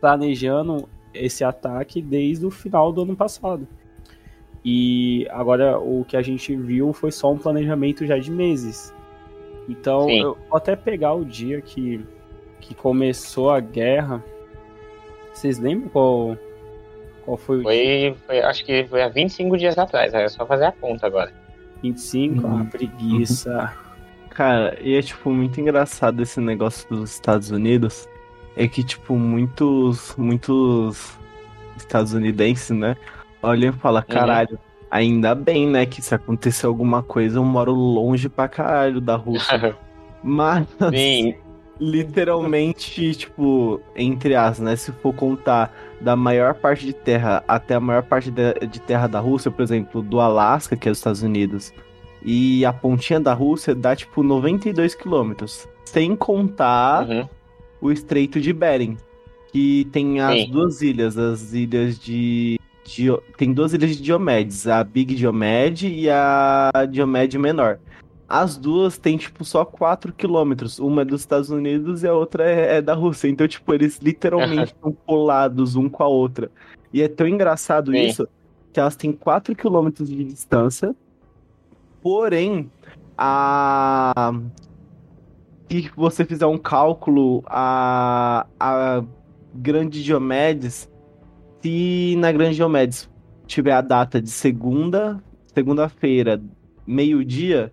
planejando esse ataque desde o final do ano passado. E agora o que a gente viu foi só um planejamento já de meses. Então, Sim. eu vou até pegar o dia que, que começou a guerra. Vocês lembram qual, qual foi o dia? Foi, foi, acho que foi há 25 dias atrás. É só fazer a conta agora. 25, Uhum. uma preguiça. Cara, e é tipo muito engraçado esse negócio dos Estados Unidos. É que, tipo, muitos, muitos estadunidenses, né? Olham e falam, caralho, ainda bem, né? Que se acontecer alguma coisa, eu moro longe pra caralho da Rússia. Mas, Sim, literalmente, tipo, entre as, né? Se for contar da maior parte de terra até a maior parte de, de terra da Rússia, por exemplo, do Alasca, que é os Estados Unidos, e a pontinha da Rússia dá tipo 92 quilômetros. Sem contar uhum. o Estreito de Bering, que tem as Sim. duas ilhas, as ilhas de. Tem duas ilhas de Diomedes, a Big Diomede e a Diomede Menor. As duas têm, tipo, só 4 quilômetros. Uma é dos Estados Unidos e a outra é, é da Rússia. Então, tipo, eles literalmente estão colados um com a outra. E é tão engraçado Sim. isso que elas têm 4 quilômetros de distância. Porém, a. Se você fizer um cálculo, a, a Grande Diomedes, se na Grande Diomedes tiver a data de segunda, segunda-feira, meio-dia,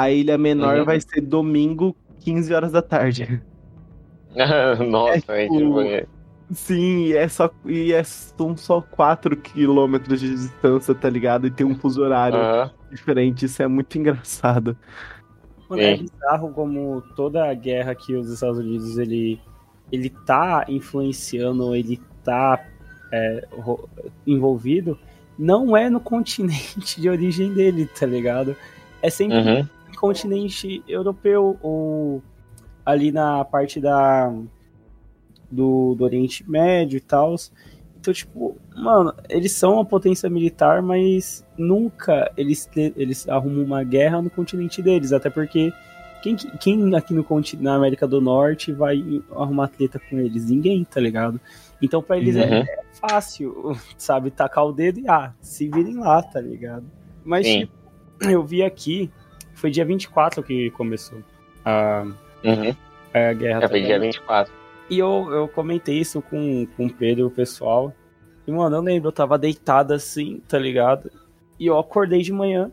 a ilha menor Uhum. vai ser domingo, 15 horas da tarde. Nossa, É, é, tipo, tipo, Sim, é só, e é, são só 4 quilômetros de distância, tá ligado? E tem um fuso horário aham. diferente, isso é muito engraçado. Mano, é bizarro como toda a guerra que os Estados Unidos ele, ele tá influenciando, ele tá é, envolvido, não é no continente de origem dele, tá ligado? É sempre Uhum. Continente europeu ou ali na parte da do, do Oriente Médio e tal. Então, tipo, mano, eles são uma potência militar, mas nunca eles, eles arrumam uma guerra no continente deles, até porque quem, que- quem aqui no continente, na América do Norte vai arrumar treta com eles? Ninguém, tá ligado? Então, pra eles é, Uhum. é fácil, sabe, tacar o dedo e, ah, se virem lá, tá ligado? Mas, tipo, eu vi aqui, foi dia 24 que começou a, Uhum. a guerra. Já foi dia 24. E eu, eu comentei isso com, com o Pedro, o pessoal. E, mano, eu lembro, eu tava deitado assim, tá ligado? E eu acordei de manhã,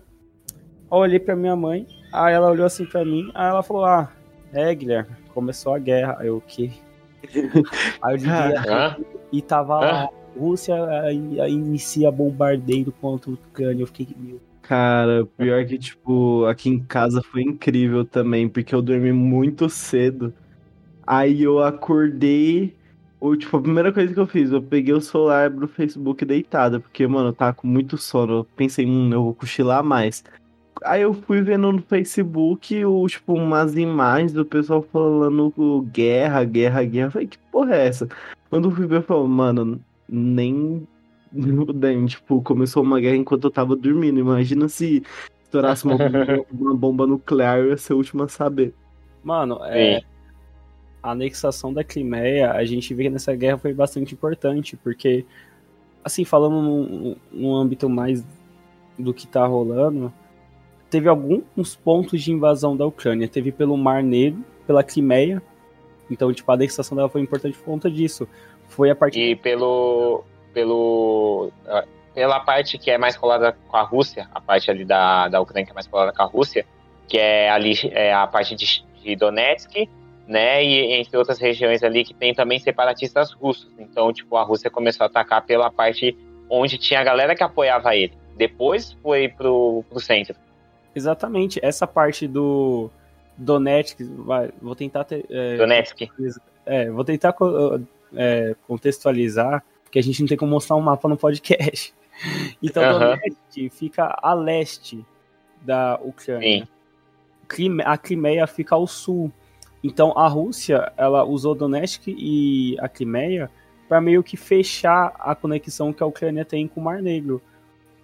eu olhei pra minha mãe, aí ela olhou assim pra mim, aí ela falou, ah, é, Guilherme, começou a guerra. Aí eu, o quê? Aí eu liguei Hã? e tava lá, Rússia aí, aí inicia bombardeio contra o Ucrânia. Eu fiquei, meu, Cara, pior que, tipo, aqui em casa foi incrível também, porque eu dormi muito cedo. Aí eu acordei. Ou, tipo, a primeira coisa que eu fiz, eu peguei o celular pro Facebook deitado, porque, mano, eu tava com muito sono. Eu pensei, hum, eu vou cochilar mais. Aí eu fui vendo no Facebook, o, tipo, umas imagens do pessoal falando guerra, guerra, guerra. Eu falei, que porra é essa? Quando eu fui ver, eu falei, mano, nem. Nem, tipo, começou uma guerra enquanto eu tava dormindo. Imagina se estourasse uma, bomba- uma bomba nuclear, eu ia ser o último a saber. Mano, é, Sim. a anexação da Crimeia, a gente vê que nessa guerra foi bastante importante, porque, assim, falando num, num âmbito mais do que tá rolando, teve alguns pontos de invasão da Ucrânia. Teve pelo Mar Negro, pela Crimeia, então, tipo, a anexação dela foi importante por conta disso. Foi a partir E pelo. Pelo. ah, Pela parte que é mais colada com a Rússia, a parte ali da, da Ucrânia que é mais colada com a Rússia, que é ali é a parte de, de Donetsk, né? E entre outras regiões ali que tem também separatistas russos. Então, tipo, a Rússia começou a atacar pela parte onde tinha a galera que apoiava ele. Depois foi pro, pro centro. Exatamente, essa parte do Donetsk, vai, vou tentar ter, é, Donetsk. É, vou tentar é, contextualizar, porque a gente não tem como mostrar um mapa no podcast. Então, Aham. Donetsk fica a leste da Ucrânia. Sim. A Crimeia fica ao sul. Então, a Rússia, ela usou Donetsk e a Crimeia para meio que fechar a conexão que a Ucrânia tem com o Mar Negro.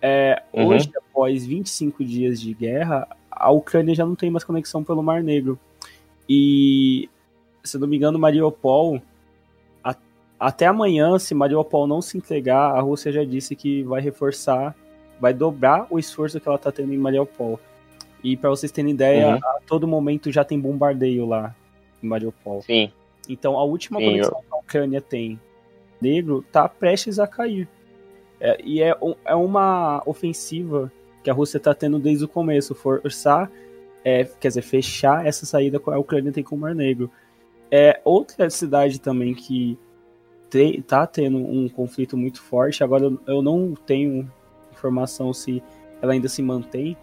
É, Uhum. Hoje, após 25 dias de guerra, a Ucrânia já não tem mais conexão pelo Mar Negro. E, se não me engano, Mariupol, até amanhã, se Mariupol não se entregar, a Rússia já disse que vai reforçar, vai dobrar o esforço que ela está tendo em Mariupol. E para vocês terem ideia, Uhum. a todo momento já tem bombardeio lá em Mariupol. Sim. Então a última Sim, conexão que a Ucrânia tem negro tá prestes a cair. É, e é, é uma ofensiva que a Rússia está tendo desde o começo, forçar, é, quer dizer, fechar essa saída que a Ucrânia tem com o Mar Negro. É, outra cidade também que te, tá tendo um conflito muito forte, agora eu, não tenho informação se ela ainda se mantém,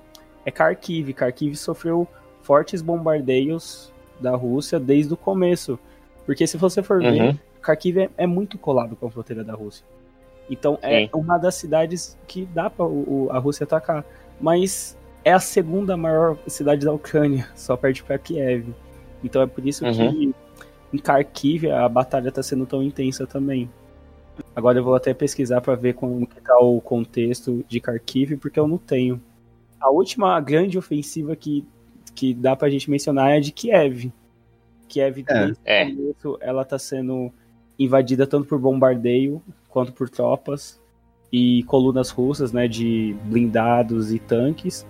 é Kharkiv. Kharkiv sofreu fortes bombardeios da Rússia desde o começo. Porque se você for ver, Uhum. Kharkiv é, é muito colado com a fronteira da Rússia. Então é uma das cidades que dá para a Rússia atacar. Mas é a segunda maior cidade da Ucrânia, só perde para Kiev. Então é por isso Uhum. que em Kharkiv a batalha está sendo tão intensa também. Agora eu vou até pesquisar para ver como que tá o contexto de Kharkiv, porque eu não tenho. A última grande ofensiva que, que dá pra gente mencionar é a de Kiev. Kiev, É. desde o É. começo, ela tá sendo invadida tanto por bombardeio quanto por tropas e colunas russas, né, de blindados e tanques.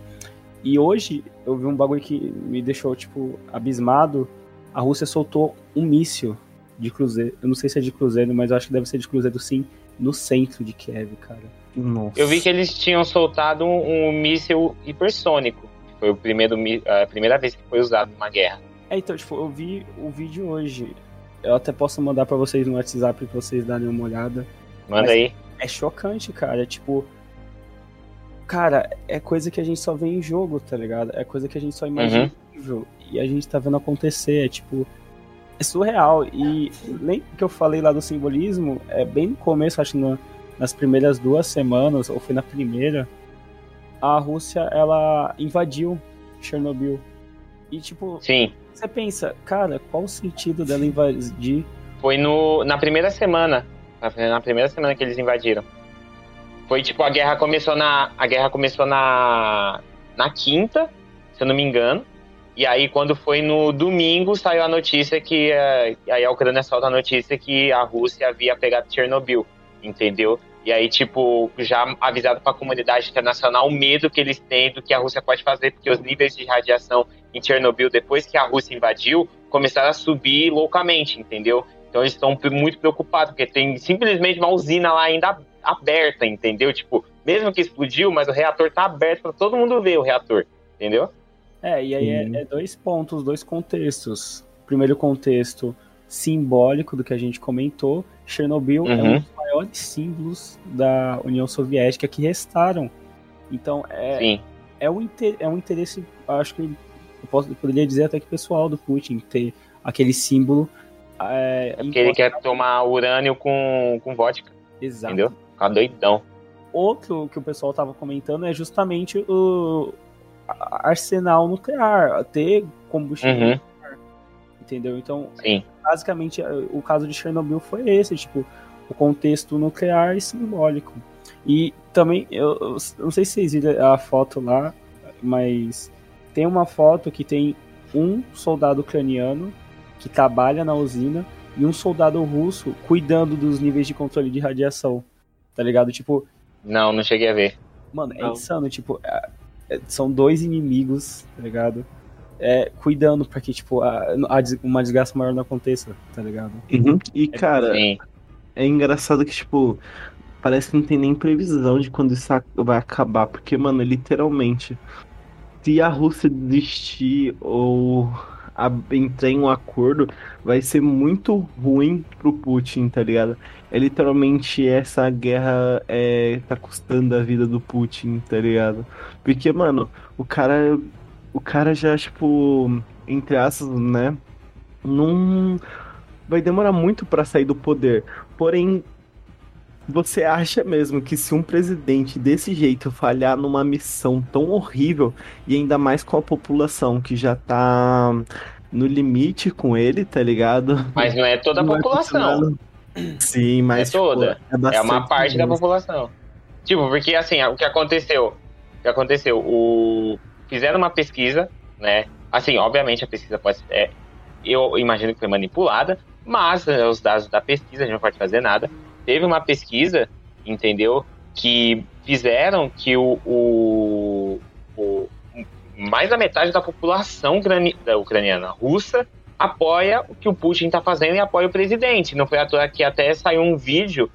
E hoje eu vi um bagulho que me deixou, tipo, abismado. A Rússia soltou um míssil de cruzeiro. Eu não sei se é de cruzeiro, mas eu acho que deve ser de cruzeiro sim, no centro de Kiev, cara. Nossa. Eu vi que eles tinham soltado um, um míssil hipersônico. que Foi o primeiro, a primeira vez que foi usado numa guerra. É, então, tipo, eu vi o vídeo hoje. Eu até posso mandar pra vocês no WhatsApp pra vocês darem uma olhada. Manda Mas- aí. É chocante, cara. É tipo. Cara, é coisa que a gente só vê em jogo, tá ligado? É coisa que a gente só imagina Uhum. em livro. E a gente tá vendo acontecer. É tipo. É surreal. E nem que eu falei lá do simbolismo, é bem no começo, acho que na- nas primeiras duas semanas, ou foi na primeira, a Rússia, ela invadiu Chernobyl. E tipo, Sim. você pensa, cara, qual o sentido dela invadir? Foi no, na primeira semana. Na, na primeira semana que eles invadiram. Foi tipo, a guerra começou na. A guerra começou na. Na quinta, se eu não me engano. E aí, quando foi no domingo, saiu a notícia que. eh, aí a Ucrânia solta a notícia que a Rússia havia pegado Chernobyl. Entendeu? E aí, tipo, já avisado pra comunidade internacional o medo que eles têm do que a Rússia pode fazer, porque os níveis de radiação em Chernobyl, depois que a Rússia invadiu, começaram a subir loucamente, entendeu? Então eles estão muito preocupados, porque tem simplesmente uma usina lá ainda aberta, entendeu? Tipo, mesmo que explodiu, mas o reator tá aberto pra todo mundo ver o reator, entendeu? É, e aí é, é dois pontos, dois contextos. Primeiro contexto simbólico do que a gente comentou. Chernobyl é um Uhum. dos maiores símbolos da União Soviética que restaram. Então é, Sim. é, um, é um interesse, acho que eu, posso, eu poderia dizer até que pessoal do Putin ter aquele símbolo. É, Porque ele quer tomar urânio com, com vodka, Exato. entendeu? Ficar doidão. Outro que o pessoal estava comentando é justamente o arsenal nuclear, ter combustível, Uhum. entendeu? Então, Sim. basicamente, o caso de Chernobyl foi esse, tipo, o contexto nuclear e simbólico. E também, eu, eu não sei se vocês viram a foto lá, mas tem uma foto que tem um soldado ucraniano que trabalha na usina e um soldado russo cuidando dos níveis de controle de radiação. Tá ligado? Tipo, Não, não cheguei a ver. Mano, é Não. insano, tipo, são dois inimigos, tá ligado? É, cuidando pra que, tipo, a, a uma desgraça maior não aconteça, tá ligado? Uhum. E, cara, Sim. é engraçado que, tipo, parece que não tem nem previsão de quando isso vai acabar. Porque, mano, literalmente, se a Rússia desistir ou a- entrar em um acordo, vai ser muito ruim pro Putin, tá ligado? É literalmente essa guerra é, tá custando a vida do Putin, tá ligado? Porque, mano, o cara. O cara já, tipo, entre aspas, né? Não vai demorar muito pra sair do poder. Porém, você acha mesmo que se um presidente desse jeito falhar numa missão tão horrível, e ainda mais com a população que já tá no limite com ele, tá ligado? Mas não é toda a Não vai população. Sim, mas É toda. tipo, é, É uma parte da mesmo. população. Tipo, porque assim, o que aconteceu? O que aconteceu? O... Fizeram uma pesquisa, né? Assim, obviamente a pesquisa pode é, Eu imagino que foi manipulada, mas é, os dados da pesquisa, a gente não pode fazer nada. Teve uma pesquisa, entendeu? Que fizeram que o, o, o- mais da metade da população ucrani- da ucraniana russa apoia o que o Putin está fazendo e apoia o presidente. Não foi à toa que até saiu um vídeo,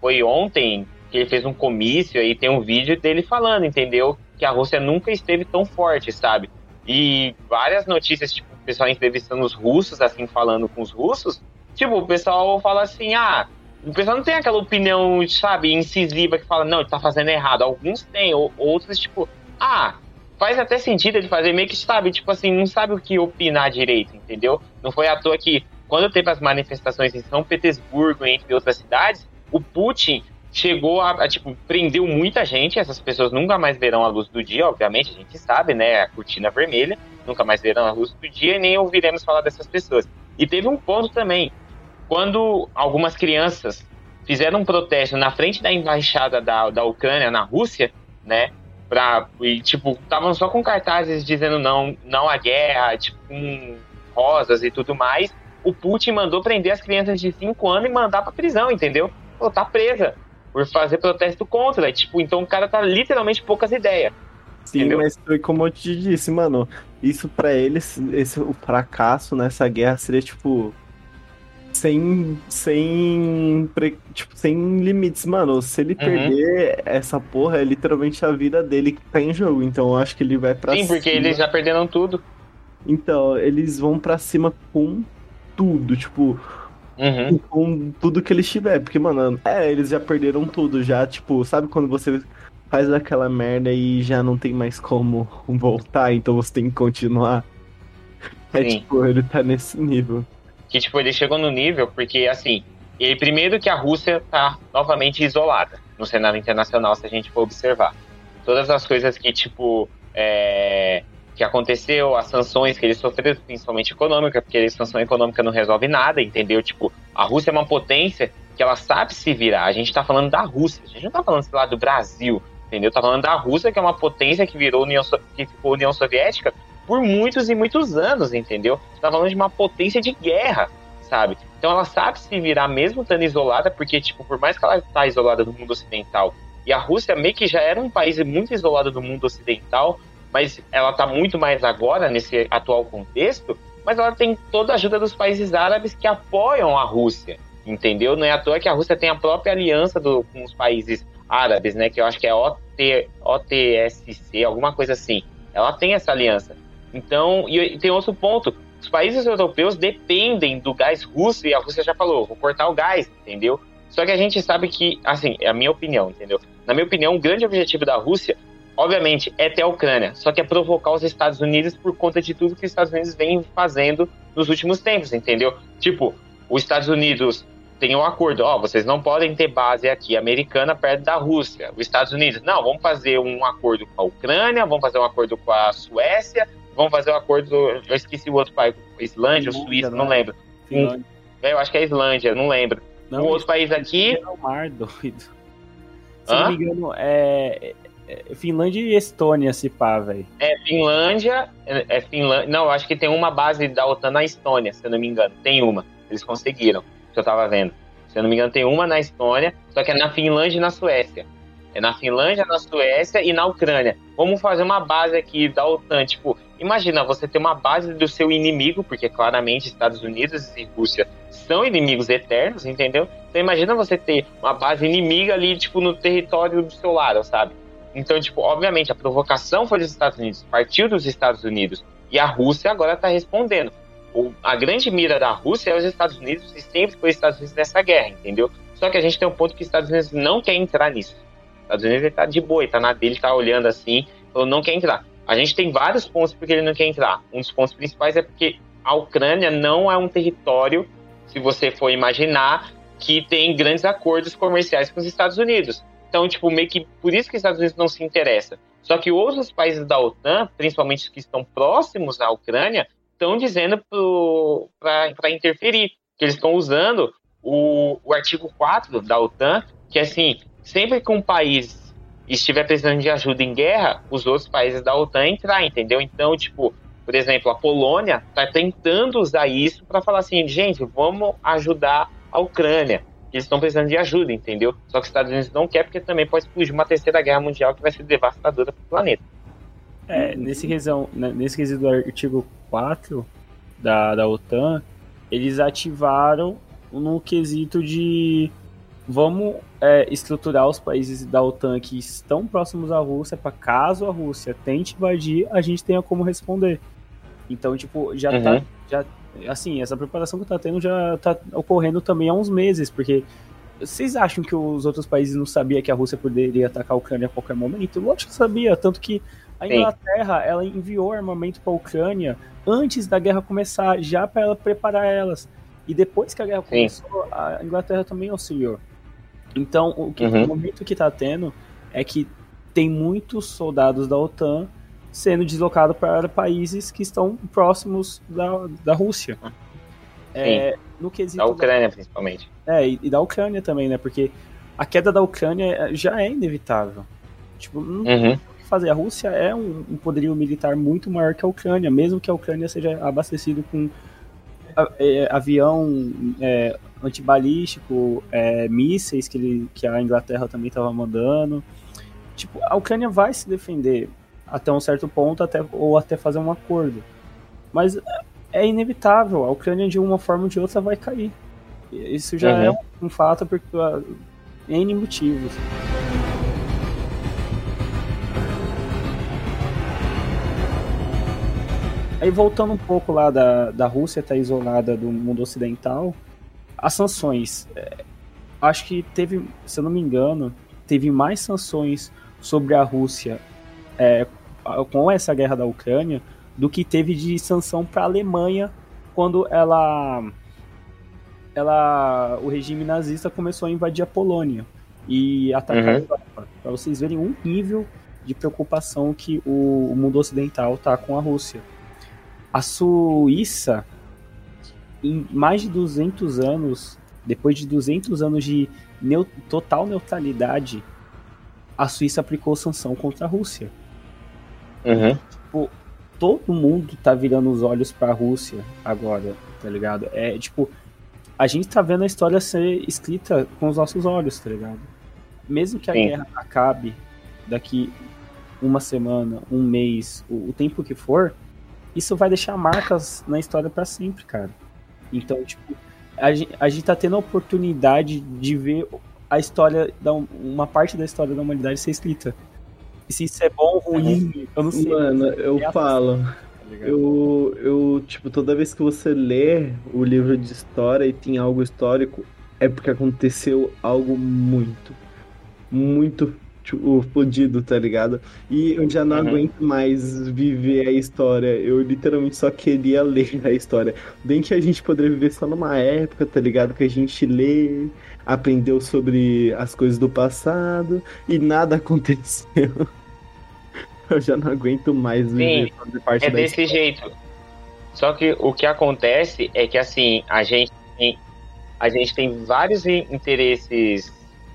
foi ontem, que ele fez um comício aí tem um vídeo dele falando, entendeu? que a Rússia nunca esteve tão forte, sabe? E várias notícias, tipo, o pessoal entrevistando os russos, assim, falando com os russos, tipo, o pessoal fala assim, ah, o pessoal não tem aquela opinião, sabe, incisiva que fala, não, ele tá fazendo errado. Alguns têm, outros, tipo, ah, faz até sentido ele fazer meio que, sabe, tipo assim, não sabe o que opinar direito, entendeu? Não foi à toa que, quando teve as manifestações em São Petersburgo, entre outras cidades, o Putin chegou a, a, tipo, prendeu muita gente, essas pessoas nunca mais verão a luz do dia, obviamente, a gente sabe, né, a cortina vermelha, nunca mais verão a luz do dia e nem ouviremos falar dessas pessoas. E teve um ponto também, quando algumas crianças fizeram um protesto na frente da embaixada da, da Ucrânia na Rússia, né, pra, e, tipo, estavam só com cartazes dizendo não, não à guerra, tipo, com rosas e tudo mais, o Putin mandou prender as crianças de 5 anos e mandar pra prisão, entendeu? Pô, tá presa por fazer protesto contra. Tipo, então o cara tá literalmente poucas ideias. Sim, entendeu? mas foi como eu te disse, mano. Isso para eles, esse, o fracasso nessa guerra seria tipo. Sem. Sem. Tipo, sem limites, mano. Se ele uhum. perder essa porra, é literalmente a vida dele que tá em jogo. Então eu acho que ele vai pra Sim, porque cima. eles já perderam tudo. Então, eles vão para cima com tudo. Tipo, Uhum. Com tudo que eles tiver. Porque, mano, é, eles já perderam tudo. Já, tipo, sabe quando você faz aquela merda e já não tem mais como voltar, então você tem que continuar? É Sim. tipo, ele tá nesse nível. Que, tipo, ele chegou no nível porque, assim, ele primeiro que a Rússia tá novamente isolada no cenário internacional, se a gente for observar. Todas as coisas que, tipo, é, que aconteceu, as sanções que eles sofreram, principalmente econômica, porque a sanção econômica não resolve nada, entendeu? Tipo, a Rússia é uma potência que ela sabe se virar. A gente tá falando da Rússia, a gente não tá falando, sei lá, do Brasil, entendeu? Tá falando da Rússia, que é uma potência que virou União, que ficou União Soviética por muitos e muitos anos, entendeu? Tá falando de uma potência de guerra, sabe? Então ela sabe se virar mesmo estando isolada, porque, tipo, por mais que ela tá isolada do mundo ocidental, e a Rússia meio que já era um país muito isolado do mundo ocidental, mas ela está muito mais agora nesse atual contexto, mas ela tem toda a ajuda dos países árabes que apoiam a Rússia, entendeu? Não é à toa que a Rússia tem a própria aliança do, com os países árabes, né? Que eu acho que é OT, OTSC, alguma coisa assim. Ela tem essa aliança. Então, e tem outro ponto. Os países europeus dependem do gás russo e a Rússia já falou, vou cortar o gás, entendeu? Só que a gente sabe que, assim, é a minha opinião, entendeu? Na minha opinião, o grande objetivo da Rússia obviamente, é ter a Ucrânia, só que é provocar os Estados Unidos por conta de tudo que os Estados Unidos vem fazendo nos últimos tempos, entendeu? Tipo, os Estados Unidos tem um acordo, ó, vocês não podem ter base aqui americana perto da Rússia. Os Estados Unidos, não, vamos fazer um acordo com a Ucrânia, vamos fazer um acordo com a Suécia, vamos fazer um acordo, eu esqueci o outro país, Islândia, ou Suíça, não, não lembro. Um, eu acho que é Islândia, não lembro. Não, um outro país aqui. É o mar doido. Se Hã? não me engano, é, é, Finlândia e Estônia, se pá, velho. É, Finlândia. É, é Finlândia. Não, acho que tem uma base da OTAN na Estônia, se eu não me engano. Tem uma. Eles conseguiram, que eu tava vendo. Se eu não me engano, tem uma na Estônia, só que é na Finlândia e na Suécia. É na Finlândia, na Suécia e na Ucrânia. Vamos fazer uma base aqui da OTAN. Tipo, imagina você ter uma base do seu inimigo, porque claramente Estados Unidos e Rússia são inimigos eternos, entendeu? Então imagina você ter uma base inimiga ali, tipo, no território do seu lado, sabe? Então, tipo, obviamente, a provocação foi dos Estados Unidos, partiu dos Estados Unidos. E a Rússia agora está respondendo. O, a grande mira da Rússia é os Estados Unidos e sempre foi os Estados Unidos nessa guerra, entendeu? Só que a gente tem um ponto que os Estados Unidos não quer entrar nisso. Os Estados Unidos está de boa, está na dele, está olhando assim, ou não quer entrar. A gente tem vários pontos porque ele não quer entrar. Um dos pontos principais é porque a Ucrânia não é um território, se você for imaginar, que tem grandes acordos comerciais com os Estados Unidos. Então, tipo, meio que por isso que os Estados Unidos não se interessa. Só que outros países da OTAN, principalmente os que estão próximos à Ucrânia, estão dizendo para interferir, que eles estão usando o, o artigo 4 da OTAN, que é assim, sempre que um país estiver precisando de ajuda em guerra, os outros países da OTAN entrar, entendeu? Então, tipo, por exemplo, a Polônia está tentando usar isso para falar assim, gente, vamos ajudar a Ucrânia eles estão precisando de ajuda, entendeu? Só que os Estados Unidos não quer porque também pode explodir uma terceira guerra mundial que vai ser devastadora para o planeta. É, nesse quesito, né, nesse quesito do artigo 4 da, da OTAN, eles ativaram no quesito de vamos é, estruturar os países da OTAN que estão próximos à Rússia para caso a Rússia tente invadir, a gente tenha como responder. Então, tipo, já tá. Uhum. Já, assim, essa preparação que tá tendo já tá ocorrendo também há uns meses, porque vocês acham que os outros países não sabiam que a Rússia poderia atacar a Ucrânia a qualquer momento? Lógico que sabia, tanto que a Sim. Inglaterra ela enviou armamento para a Ucrânia antes da guerra começar, já para ela preparar elas. E depois que a guerra Sim. começou, a Inglaterra também auxiliou. Então, o, que, Uhum. o momento que tá tendo é que tem muitos soldados da OTAN sendo deslocados para países que estão próximos da, da Rússia. É, no quesito Da Ucrânia, principalmente. é, e, e da Ucrânia também, né? Porque a queda da Ucrânia já é inevitável. Tipo, não tem Uhum. o que fazer. A Rússia é um, um poderio militar muito maior que a Ucrânia, mesmo que a Ucrânia seja abastecido com é, avião é, antibalístico, é, mísseis que, ele, que a Inglaterra também estava mandando. Tipo, a Ucrânia vai se defender até um certo ponto, até, ou até fazer um acordo. Mas é inevitável, a Ucrânia de uma forma ou de outra vai cair. Isso já Uhum. é um, fato porque uh, N motivos. Aí voltando um pouco lá da, da Rússia estar isolada do mundo ocidental, as sanções. é, acho que teve, se eu não me engano, teve mais sanções sobre a Rússia é, com essa guerra da Ucrânia do que teve de sanção para a Alemanha quando ela, ela, o regime nazista começou a invadir a Polônia e atacar Uhum. a Europa. Para vocês verem um nível de preocupação que o, o mundo ocidental tá com a Rússia. A Suíça, em mais de 200 anos, depois de 200 anos de neu- total neutralidade, a Suíça aplicou sanção contra a Rússia Uhum. todo mundo tá virando os olhos pra Rússia agora, tá ligado? É tipo, a gente tá vendo a história ser escrita com os nossos olhos, tá ligado? Mesmo que a Sim. guerra acabe daqui uma semana, um mês, o, o tempo que for, isso vai deixar marcas na história pra sempre, cara. Então, tipo, a gente, a gente tá tendo a oportunidade de ver a história, da, uma parte da história da humanidade ser escrita. E se isso é bom ou ruim, eu não sei. Mano, eu É falo. tá? Eu, eu, tipo, toda vez que você lê o livro de história e tem algo histórico, é porque aconteceu algo muito, muito tipo, fodido, tá ligado? E eu já não Uhum. aguento mais viver a história. Eu literalmente só queria ler a história. Bem que a gente poderia viver só numa época, tá ligado? Que a gente lê, aprendeu sobre as coisas do passado e nada aconteceu. Eu já não aguento mais viver fazer parte É da desse jeito. Só que o que acontece é que assim, a gente tem, a gente tem vários in- interesses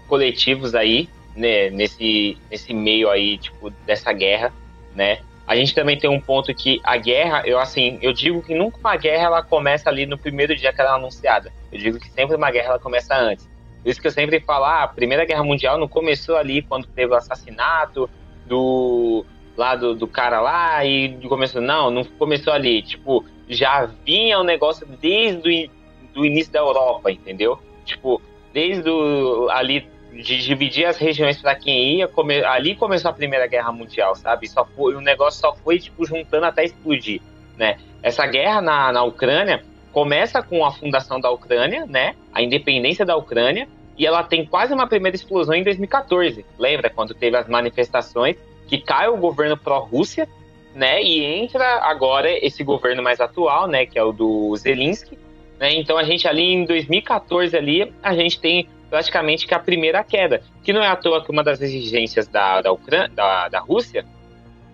coletivos aí, né, nesse, nesse meio aí, tipo, dessa guerra, né? A gente também tem um ponto que a guerra, eu assim, eu digo que nunca uma guerra ela começa ali no primeiro dia que ela é anunciada. Eu digo que sempre uma guerra ela começa antes. Por isso que eu sempre falo, ah, a Primeira Guerra Mundial não começou ali quando teve o assassinato do lá do, cara lá e começou não, não começou ali, tipo, já vinha o negócio desde o do início da Europa, entendeu? Tipo, desde o, ali de dividir as regiões para quem ia, come, ali começou a Primeira Guerra Mundial, sabe? Só foi o negócio só foi tipo juntando até explodir, né? Essa guerra na, na Ucrânia começa com a fundação da Ucrânia, né? A independência da Ucrânia e ela tem quase uma primeira explosão em 2014. Lembra quando teve as manifestações que cai o governo pró-Rússia, né? E entra agora esse governo mais atual, né? Que é o do Zelensky, né? Então a gente ali em 2014 ali a gente tem praticamente que a primeira queda, que não é à toa que uma das exigências da da, Ucrânia, da, da Rússia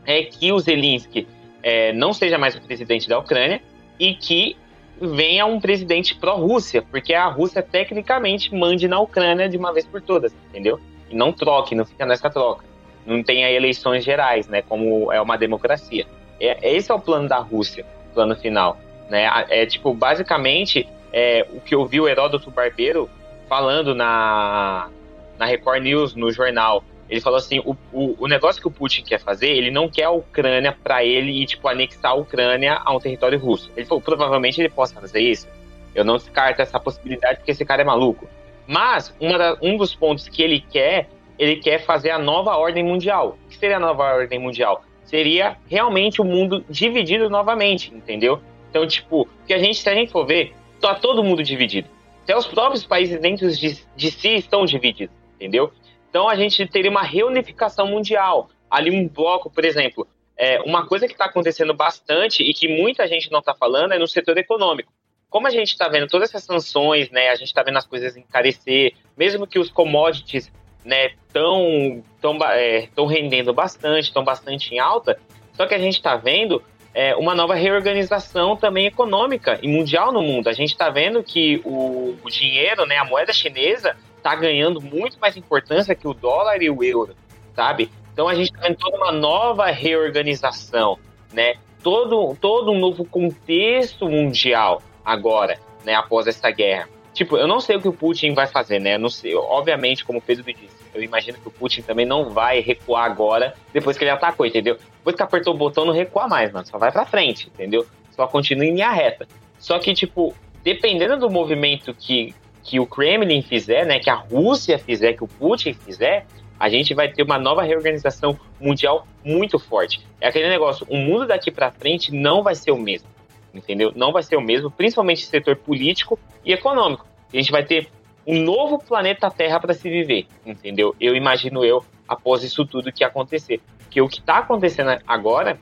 é que o Zelensky é, não seja mais o presidente da Ucrânia e que venha um presidente pró-Rússia, porque a Rússia tecnicamente mande na Ucrânia de uma vez por todas, entendeu? E não troque, não fica nessa troca. Não aí eleições gerais, né? Como é uma democracia. É, esse é o plano da Rússia, plano final. Né? É tipo, basicamente, é, o que eu vi o Heródoto Barbeiro falando na, na Record News, no jornal. Ele falou assim: o, o, o negócio que o Putin quer fazer, ele não quer a Ucrânia para ele e, tipo, anexar a Ucrânia a um território russo. Ele falou: provavelmente ele possa fazer isso. Eu não descarto essa possibilidade porque esse cara é maluco. Mas da, um dos pontos que ele quer, ele quer fazer a nova ordem mundial. O que seria a nova ordem mundial? Seria realmente o mundo dividido novamente, entendeu? Então, tipo, que a gente, se a gente for ver, tá todo mundo dividido. Até os próprios países dentro de, de si estão divididos, entendeu? Então a gente teria uma reunificação mundial. Ali um bloco, por exemplo, é, uma coisa que está acontecendo bastante e que muita gente não está falando é no setor econômico. Como a gente está vendo todas essas sanções, né, a gente está vendo as coisas encarecer, mesmo que os commodities né, tão, tão, é, tão rendendo bastante, estão bastante em alta, só que a gente está vendo é, uma nova reorganização também econômica e mundial no mundo. A gente está vendo que o, o, dinheiro, né, a moeda chinesa, está ganhando muito mais importância que o dólar e o euro, sabe? Então a gente está vendo toda uma nova reorganização, né? Todo, todo um novo contexto mundial agora, né? Após essa guerra. Tipo, eu não sei o que o Putin vai fazer, né? Eu não sei. Obviamente, como o Pedro disse, eu imagino que o Putin também não vai recuar agora, depois que ele atacou, entendeu? Depois que apertou o botão, não recua mais, mano. Só vai pra frente, entendeu? Só continua em linha reta. Só que, tipo, dependendo do movimento que, que o Kremlin fizer, né? Que a Rússia fizer, que o Putin fizer, a gente vai ter uma nova reorganização mundial muito forte. É aquele negócio, o mundo daqui para frente não vai ser o mesmo, entendeu? Não vai ser o mesmo, principalmente no setor político e econômico. A gente vai ter um novo planeta Terra para se viver, entendeu? Eu imagino eu após isso tudo que acontecer. Porque o que está acontecendo agora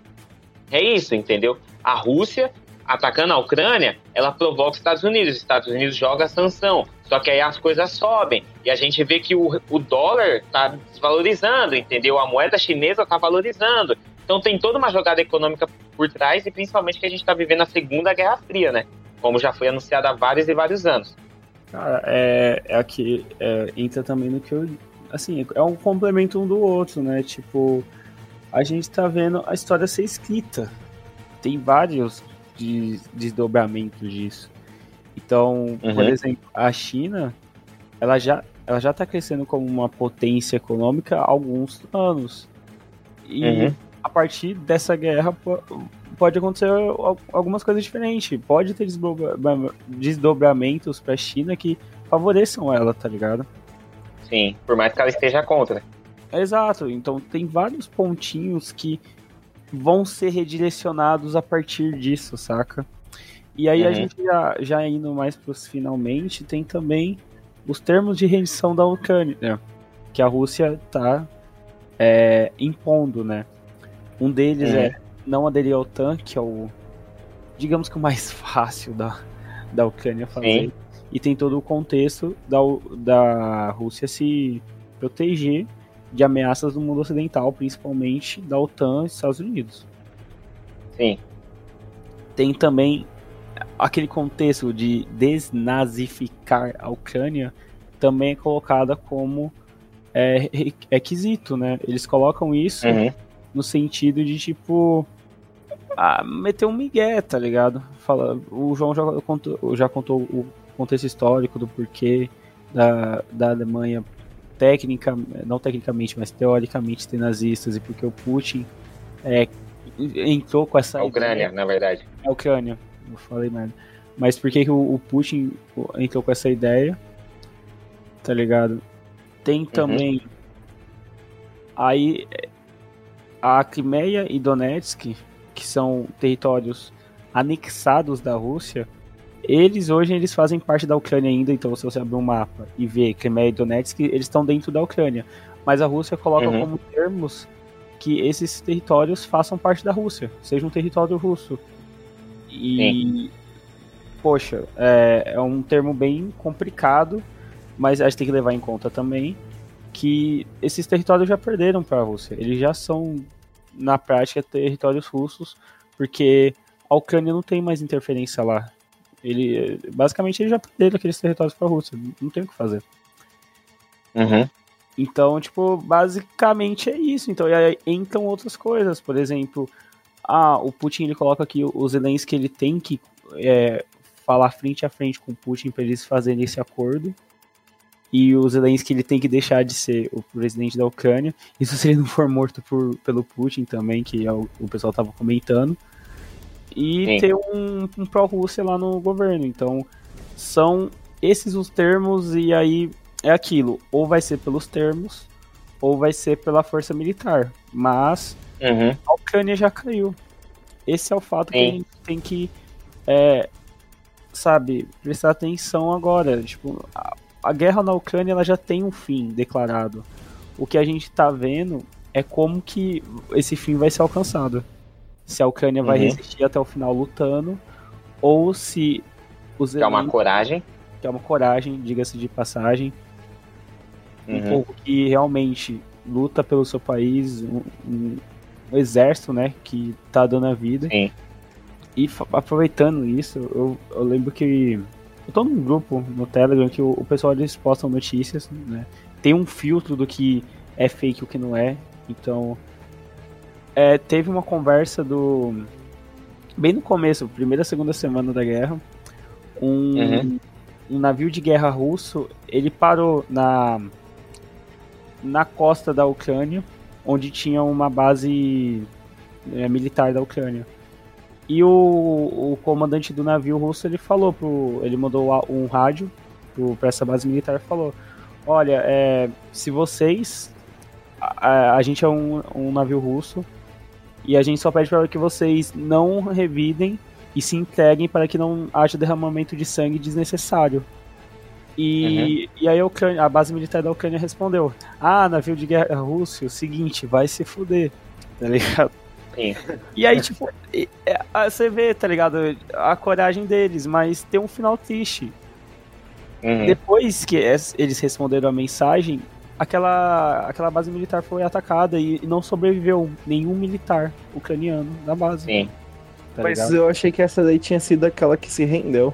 é isso, entendeu? A Rússia atacando a Ucrânia, ela provoca os Estados Unidos. Os Estados Unidos joga sanção. Só que aí as coisas sobem. E a gente vê que o, o dólar está desvalorizando, entendeu? A moeda chinesa está valorizando. Então tem toda uma jogada econômica por trás e principalmente que a gente está vivendo a Segunda Guerra Fria, né? Como já foi anunciado há vários e vários anos. Cara, é, é aqui, é, entra também no que eu. Assim, é um complemento um do outro, né? Tipo, a gente tá vendo a história ser escrita. Tem vários de desdobramentos disso. Então, uhum. por exemplo, a China, ela já ela já está crescendo como uma potência econômica há alguns anos. E uhum. a partir dessa guerra pode acontecer algumas coisas diferentes. Pode ter desdobramentos para a China que favoreçam ela, tá ligado? Sim, por mais que ela esteja contra. Exato, então tem vários pontinhos que vão ser redirecionados a partir disso, saca? E aí uhum. a gente já, já indo mais pros finalmente, tem também os termos de rendição da Ucrânia, né? que a Rússia tá é, impondo, né? Um deles uhum. é não aderir ao OTAN, que é o, digamos que o mais fácil da, da Ucrânia fazer. Sim. E tem todo o contexto da, da Rússia se proteger de ameaças do mundo ocidental, principalmente da OTAN e Estados Unidos. Sim. Tem também aquele contexto de desnazificar a Ucrânia também é colocada como é, requisito, né? Eles colocam isso uhum. no sentido de tipo ah, meter um migué, tá ligado? Fala, o João já contou, já contou o contexto histórico do porquê da, da Alemanha técnica, não tecnicamente, mas teoricamente ter nazistas e porque o Putin é, entrou com essa. A Ucrânia, ideia, na verdade. A Ucrânia, eu falei merda. Mas por que, o, o Putin entrou com essa ideia? Tá ligado? Tem uhum. também. Uhum. Aí. A Crimeia e Donetsk, que são territórios anexados da Rússia, eles hoje eles fazem parte da Ucrânia ainda, então se você abrir um mapa e ver Crimea e Donetsk, eles estão dentro da Ucrânia. Mas a Rússia coloca uhum. como termos que esses territórios façam parte da Rússia, seja um território russo. E, Sim. poxa, é, é um termo bem complicado, mas a gente tem que levar em conta também que esses territórios já perderam para a Rússia. Eles já são, na prática, territórios russos, porque a Ucrânia não tem mais interferência lá. Ele, basicamente, ele já perdeu aqueles territórios para a Rússia. Não tem o que fazer. Uhum. Então, tipo, basicamente é isso. Então, aí entram outras coisas. Por exemplo, ah, o Putin ele coloca aqui os Zelensky ele tem que é, falar frente a frente com o Putin para eles fazerem esse acordo. E o Zelensky ele tem que deixar de ser o presidente da Ucrânia. Isso se ele não for morto por, pelo Putin também, que é o, o pessoal estava comentando e Sim. ter um, um pró-Rússia lá no governo. Então, são esses os termos e aí é aquilo, ou vai ser pelos termos ou vai ser pela força militar. Mas Uhum. a Ucrânia já caiu. Esse é o fato que Sim. a gente tem que, é, sabe, prestar atenção agora. Tipo, a, a guerra na Ucrânia ela já tem um fim declarado. O que a gente tá vendo é como que esse fim vai ser alcançado. Se a Ucrânia vai Uhum. resistir até o final lutando, ou se os Que é uma coragem. que é uma coragem, diga-se de passagem, um Uhum. povo que realmente luta pelo seu país, um, um- um exército, né, que tá dando a vida. Sim. E aproveitando isso, eu, eu lembro que eu tô num grupo no Telegram que o, o pessoal eles postam notícias, né? Tem um filtro do que é fake e o que não é. Então, é, teve uma conversa do bem no começo, primeira segunda semana da guerra, um, Uhum. um navio de guerra russo, ele parou na na costa da Ucrânia, onde tinha uma base é, militar da Ucrânia. E o, o comandante do navio russo ele falou pro. Ele mandou um rádio pro, pra essa base militar e falou: Olha, é, se vocês. A, a- gente é um, um navio russo e a gente só pede para que vocês não revidem e se entreguem para que não haja derramamento de sangue desnecessário. E, e aí a, Ucrânia- a base militar da Ucrânia respondeu: Ah, navio de guerra russo, é o seguinte, vai se fuder. Tá ligado? Sim. E aí, tipo, é, você vê, tá ligado? A coragem deles, mas tem um final triste. Uhum. Depois que es- eles responderam a mensagem, aquela, aquela base militar foi atacada e, e não sobreviveu nenhum militar ucraniano na base. Sim. Tá Mas ligado? eu achei que essa daí tinha sido aquela que se rendeu.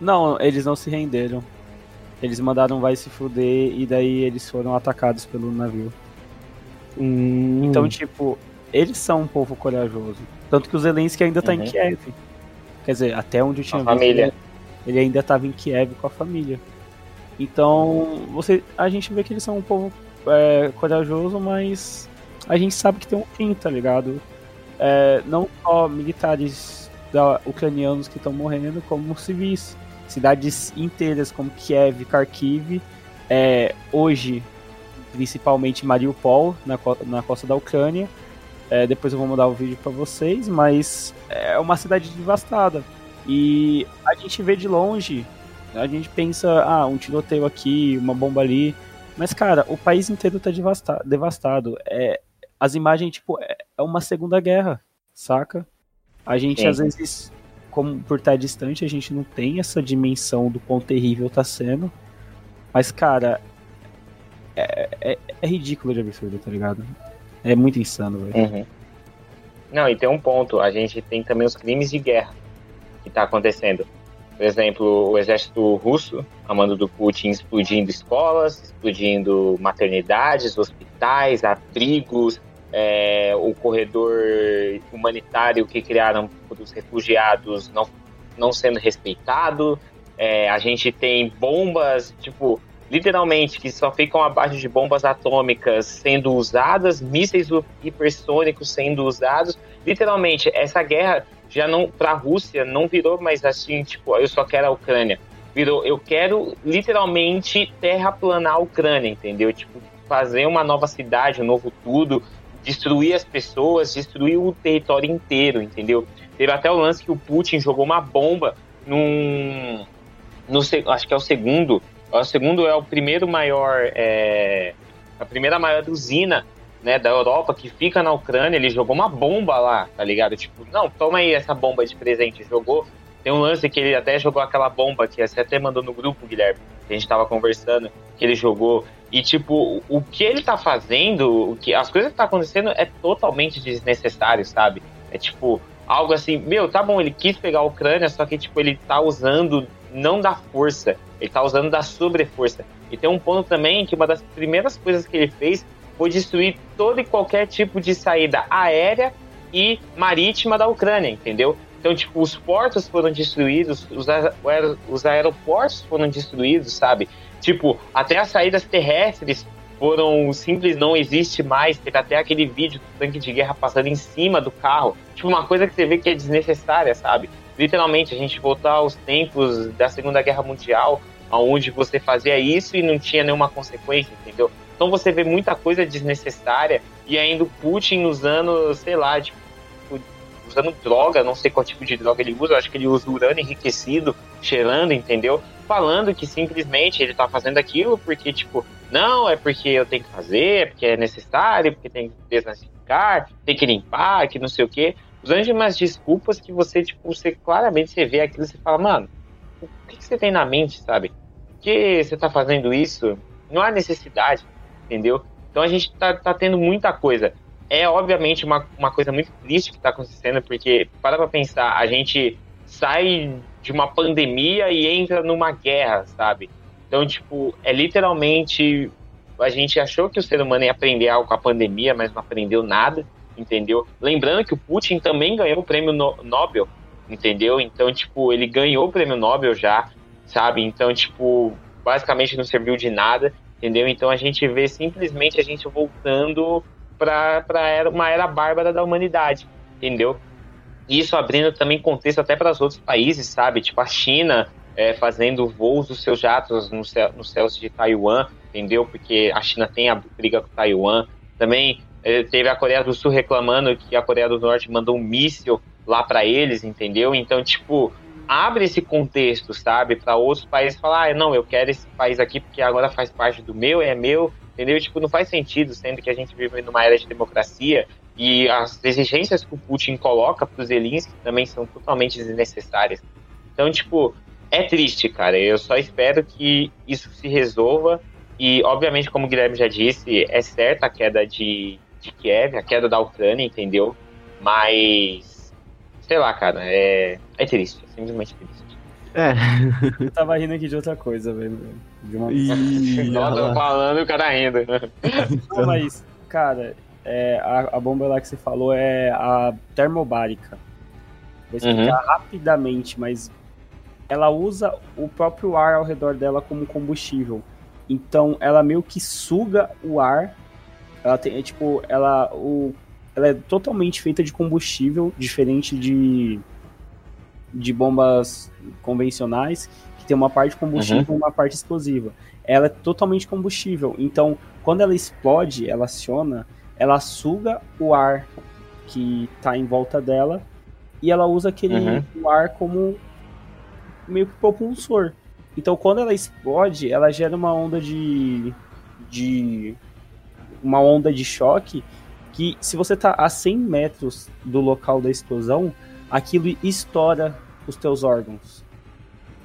Não, eles não se renderam. Eles mandaram vai se fuder e daí eles foram atacados pelo navio. Hum, Então, tipo, eles são um povo corajoso. Tanto que o Zelensky ainda tá Uhum. em Kiev. Quer dizer, até onde eu tinha a família. ele ainda tava em Kiev com a família. Então, você, a gente vê que eles são um povo é, corajoso, mas a gente sabe que tem um fim, tá ligado? É, não só militares da, ucranianos que estão morrendo, como civis. Cidades inteiras como Kiev, Kharkiv, é, hoje principalmente Mariupol, na, na costa da Ucrânia. É, depois eu vou mandar o vídeo para vocês, mas é uma cidade devastada. E a gente vê de longe, a gente pensa, ah, um tiroteio aqui, uma bomba ali. Mas, cara, o país inteiro tá devasta- devastado. É, as imagens, tipo, é é uma segunda guerra, saca? A gente, Sim. às vezes, como por estar distante, a gente não tem essa dimensão do quão terrível tá sendo. Mas, cara, é, é, é ridículo de absurdo, tá ligado? É muito insano, velho. Uhum. Não, e tem um ponto. A gente tem também os crimes de guerra que tá acontecendo. Por exemplo, o exército russo, a mando do Putin, explodindo escolas, explodindo maternidades, hospitais, abrigos, é, o corredor humanitário que criaram para os refugiados não, não sendo respeitado. É, a gente tem bombas, tipo, literalmente, que só ficam abaixo de bombas atômicas sendo usadas, mísseis hipersônicos sendo usados. Literalmente, essa guerra já não, para a Rússia, não virou mais assim, tipo, eu só quero a Ucrânia. Virou, eu quero literalmente terraplanar a Ucrânia, entendeu? Tipo, fazer uma nova cidade, um novo tudo, destruir as pessoas, destruir o território inteiro, entendeu? Teve até o lance que o Putin jogou uma bomba num. No, acho que é o segundo. O segundo é o primeiro maior. é, a primeira maior usina né, da Europa que fica na Ucrânia. Ele jogou uma bomba lá, tá ligado? Tipo, não, toma aí essa bomba de presente. Jogou. Tem um lance que ele até jogou aquela bomba que você até mandou no grupo, Guilherme, que a gente tava conversando, que ele jogou. E, tipo, o que ele tá fazendo, o que, as coisas que tá acontecendo é totalmente desnecessário, sabe? É tipo, algo assim, meu, tá bom, ele quis pegar a Ucrânia, só que, tipo, ele tá usando não da força, ele tá usando da sobreforça. E tem um ponto também que uma das primeiras coisas que ele fez foi destruir todo e qualquer tipo de saída aérea e marítima da Ucrânia, entendeu? Então, tipo, os portos foram destruídos, os, aer- os aeroportos foram destruídos, sabe? Tipo, até as saídas terrestres foram simples, não existe mais. Teve até aquele vídeo do tanque de guerra passando em cima do carro. Tipo, uma coisa que você vê que é desnecessária, sabe? Literalmente, a gente voltar aos tempos da Segunda Guerra Mundial, onde você fazia isso e não tinha nenhuma consequência, entendeu? Então você vê muita coisa desnecessária e ainda o Putin usando, sei lá, tipo, usando droga, não sei qual tipo de droga ele usa, acho que ele usa urânio enriquecido, cheirando, entendeu? Falando que simplesmente ele tá fazendo aquilo porque, tipo, não, é porque eu tenho que fazer, é porque é necessário, porque tem que desnazificar, tem que limpar, que não sei o quê. Usando umas desculpas que você, tipo, você claramente você vê aquilo e você fala, mano, o que, que você tem na mente, sabe? que você tá fazendo isso? Não há necessidade, entendeu? Então a gente tá, tá tendo muita coisa é obviamente uma, uma coisa muito triste que está acontecendo, porque, para pra pensar, a gente sai de uma pandemia e entra numa guerra, sabe? Então, tipo, é literalmente. A gente achou que o ser humano ia aprender algo com a pandemia, mas não aprendeu nada, entendeu? Lembrando que o Putin também ganhou o prêmio no Nobel, entendeu? Então, tipo, ele ganhou o prêmio Nobel já, sabe? Então, tipo, basicamente não serviu de nada, entendeu? Então a gente vê simplesmente a gente voltando para uma era bárbara da humanidade, entendeu? Isso abrindo também contexto até para os outros países, sabe? Tipo a China é, fazendo voos dos seus jatos no céu, nos céus de Taiwan, entendeu? Porque a China tem a briga com Taiwan. Também teve a Coreia do Sul reclamando que a Coreia do Norte mandou um míssil lá para eles, entendeu? Então, tipo, abre esse contexto, sabe? Para outros países falar, ah, não, eu quero esse país aqui porque agora faz parte do meu, é meu, entendeu? Tipo, não faz sentido, sendo que a gente vive numa era de democracia e as exigências que o Putin coloca para os Zelensky também são totalmente desnecessárias. Então, tipo, é triste, cara. Eu só espero que isso se resolva e, obviamente, como o Guilherme já disse, é certa a queda de, de Kiev, a queda da Ucrânia, entendeu? Mas, sei lá, cara, é, é triste, é simplesmente triste. É. Eu tava rindo aqui de outra coisa, velho. De uma... Ih, tô falando e o cara rindo. Não, mas, cara, é, a, a, bomba lá que você falou é a termobárica. Vou explicar uhum. rapidamente, mas ela usa o próprio ar ao redor dela como combustível. Então ela meio que suga o ar. Ela tem, é, tipo, ela, o, ela é totalmente feita de combustível, diferente de de bombas convencionais, que tem uma parte combustível uhum. e uma parte explosiva. Ela é totalmente combustível. Então, quando ela explode, ela aciona, ela suga o ar que está em volta dela e ela usa aquele uhum. ar como meio que propulsor. Então, quando ela explode, ela gera uma onda de, de uma onda de choque que, se você está a 100 metros do local da explosão, aquilo estoura os teus órgãos.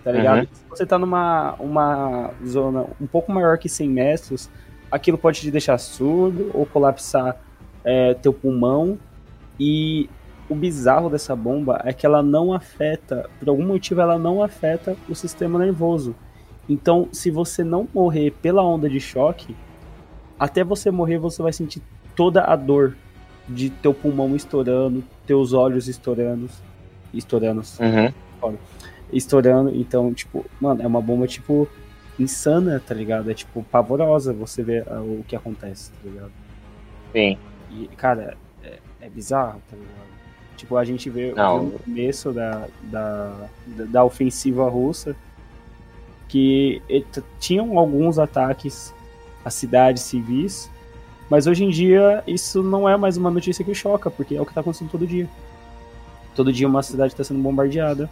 Tá ligado? Uhum. Se você tá numa uma zona um pouco maior que 100 metros, aquilo pode te deixar surdo ou colapsar é, teu pulmão. E o bizarro dessa bomba é que ela não afeta, por algum motivo, ela não afeta o sistema nervoso. Então, se você não morrer pela onda de choque, até você morrer você vai sentir toda a dor de teu pulmão estourando, teus olhos estourando, estourando. Uhum. Estourando, então, tipo, mano, é uma bomba, tipo, insana, tá ligado? É, tipo, pavorosa você ver uh, o que acontece, tá ligado? Sim. E, cara, é, é bizarro, tá ligado? Tipo, a gente vê Não. no começo da, da, da ofensiva russa que tinham alguns ataques a cidades civis, mas hoje em dia isso não é mais uma notícia que choca, porque é o que tá acontecendo todo dia. Todo dia uma cidade está sendo bombardeada.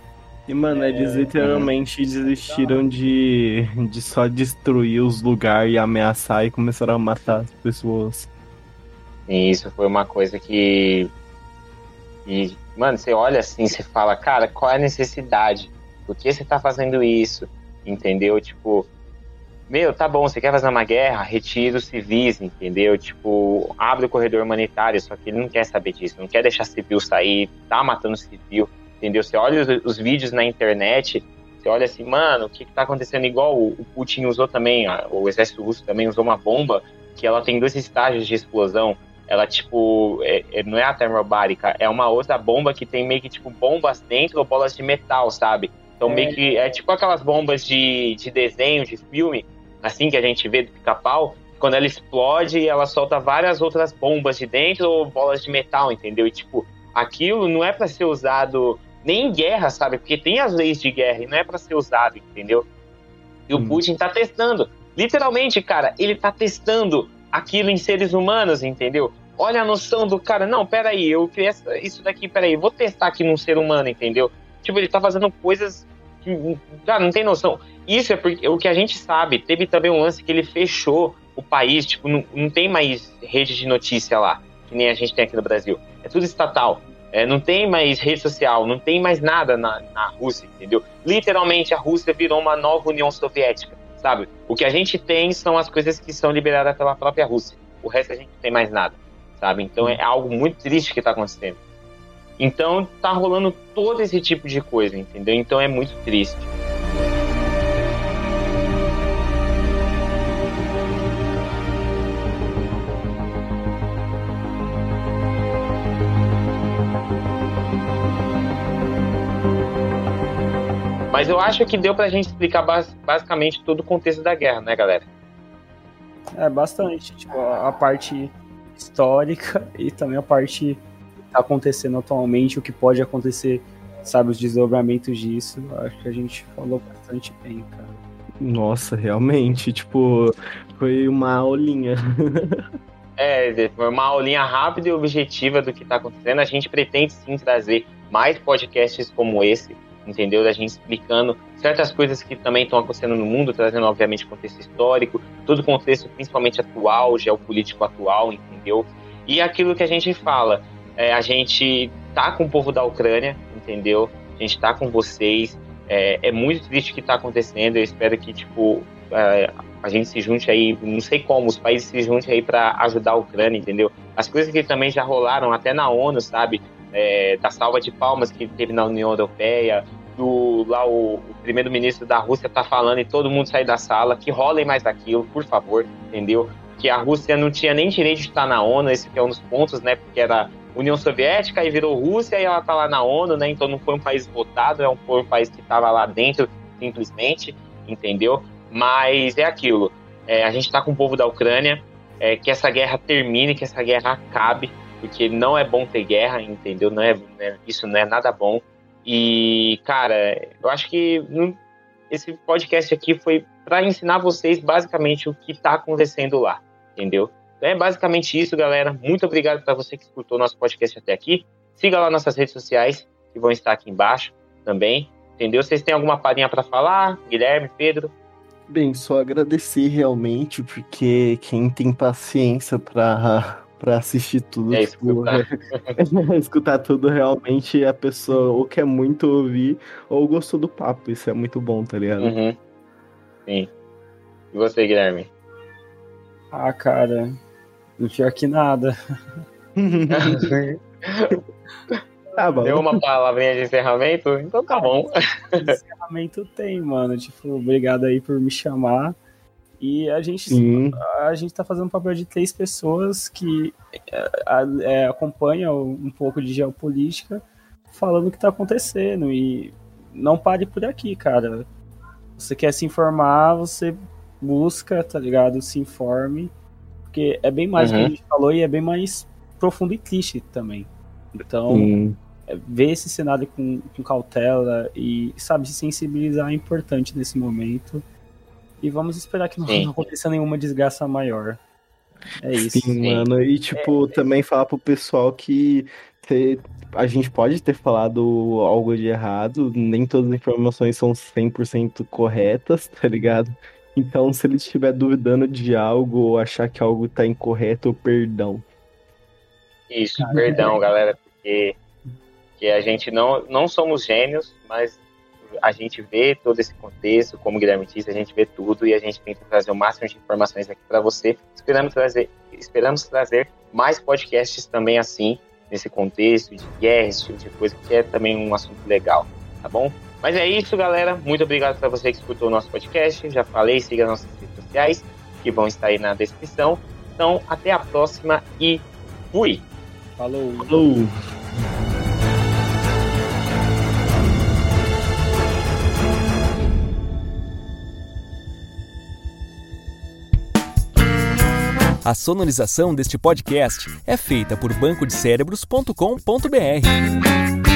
E, mano, é, eles literalmente desistiram de, de só destruir os lugares e ameaçar e começaram a matar as pessoas. E isso foi uma coisa que. E, mano, você olha assim, você fala, cara, qual é a necessidade? Por que você tá fazendo isso? Entendeu? Tipo, meu, tá bom, você quer fazer uma guerra, retira os civis, entendeu? Tipo, abre o corredor humanitário, só que ele não quer saber disso, não quer deixar civil sair, tá matando civil, entendeu? Você olha os, os vídeos na internet, você olha assim, mano, o que, que tá acontecendo? Igual o, o Putin usou também, a, o exército russo também usou uma bomba que ela tem dois estágios de explosão. Ela, tipo, é, é, não é a termobárica, é uma outra bomba que tem meio que, tipo, bombas dentro ou bolas de metal, sabe? Então, é. meio que é tipo aquelas bombas de, de desenho, de filme, assim que a gente vê do pica-pau, quando ela explode, ela solta várias outras bombas de dentro ou bolas de metal, entendeu? E, tipo, aquilo não é para ser usado nem em guerra, sabe? Porque tem as leis de guerra e não é para ser usado, entendeu? E o Putin tá testando. Literalmente, cara, ele tá testando aquilo em seres humanos, entendeu? Olha a noção do cara, não, peraí, eu criei isso daqui, peraí, vou testar aqui num ser humano, entendeu? Tipo, ele tá fazendo coisas cara, não tem noção. Isso é porque o que a gente sabe, teve também um lance que ele fechou o país, tipo, não, não tem mais rede de notícia lá, que nem a gente tem aqui no Brasil. É tudo estatal. É, não tem mais rede social, não tem mais nada na, na Rússia, entendeu? Literalmente a Rússia virou uma nova União Soviética, sabe? O que a gente tem são as coisas que são liberadas pela própria Rússia. O resto a gente não tem mais nada, sabe? Então é algo muito triste que está acontecendo. Então tá rolando todo esse tipo de coisa, entendeu? Então é muito triste. Mas eu acho que deu pra gente explicar basicamente todo o contexto da guerra, né, galera? É, bastante. Tipo, a parte histórica e também a parte que tá acontecendo atualmente, o que pode acontecer, sabe, os desdobramentos disso. Acho que a gente falou bastante bem, cara. Nossa, realmente, tipo, foi uma aulinha. é, foi uma aulinha rápida e objetiva do que tá acontecendo. A gente pretende sim trazer mais podcasts como esse entendeu? Da gente explicando certas coisas que também estão acontecendo no mundo, trazendo, obviamente, contexto histórico, todo o contexto principalmente atual, geopolítico atual, entendeu? E aquilo que a gente fala, é, a gente tá com o povo da Ucrânia, entendeu? A gente tá com vocês. É, é muito triste o que tá acontecendo. Eu espero que, tipo, é, a gente se junte aí, não sei como, os países se juntem aí para ajudar a Ucrânia, entendeu? As coisas que também já rolaram até na ONU, sabe? É, da salva de palmas que teve na União Europeia, do lá o, o primeiro-ministro da Rússia tá falando e todo mundo sair da sala, que rolem mais daquilo, por favor, entendeu? Que a Rússia não tinha nem direito de estar na ONU, esse é um dos pontos, né? Porque era União Soviética e virou Rússia e ela tá lá na ONU, né? Então não foi um país votado, é um, foi um país que estava lá dentro simplesmente, entendeu? Mas é aquilo. É, a gente está com o povo da Ucrânia, é, que essa guerra termine, que essa guerra acabe, porque não é bom ter guerra, entendeu? Não é, né? isso não é nada bom. E, cara, eu acho que esse podcast aqui foi para ensinar vocês basicamente o que está acontecendo lá, entendeu? Então é basicamente isso, galera. Muito obrigado para você que escutou nosso podcast até aqui. Siga lá nossas redes sociais, que vão estar aqui embaixo também. Entendeu? Vocês têm alguma palhinha para falar? Guilherme, Pedro? Bem, só agradecer realmente, porque quem tem paciência para para assistir tudo. É, tipo, escutar. escutar tudo realmente a pessoa ou quer muito ouvir ou gostou do papo. Isso é muito bom, tá ligado? Uhum. Sim. E você, Guilherme? Ah, cara. Não tinha aqui nada. tá bom. Deu uma palavrinha de encerramento? Então tá bom. encerramento tem, mano. Tipo, obrigado aí por me chamar. E a gente, a gente tá fazendo o papel de três pessoas que é, é, acompanham um pouco de geopolítica, falando o que tá acontecendo. E não pare por aqui, cara. Você quer se informar, você busca, tá ligado? Se informe. Porque é bem mais uhum. do que a uhum. gente falou e é bem mais profundo e triste também. Então, é, ver esse cenário com, com cautela e, sabe, se sensibilizar é importante nesse momento. E vamos esperar que não, não aconteça nenhuma desgraça maior. É isso. Sim, Sim. mano. E, tipo, é, também falar pro pessoal que ter, a gente pode ter falado algo de errado, nem todas as informações são 100% corretas, tá ligado? Então, se ele estiver duvidando de algo ou achar que algo tá incorreto, perdão. Isso, perdão, galera, porque, porque a gente não, não somos gênios, mas a gente vê todo esse contexto, como o Guilherme disse, a gente vê tudo e a gente tenta trazer o máximo de informações aqui para você. Esperamos trazer, esperamos trazer mais podcasts também assim, nesse contexto de guerra, esse tipo de coisa, que é também um assunto legal, tá bom? Mas é isso, galera. Muito obrigado para você que escutou o nosso podcast. Já falei, siga nossas redes sociais, que vão estar aí na descrição. Então, até a próxima e fui! Falou! Falou. A sonorização deste podcast é feita por bancodecérebros.com.br.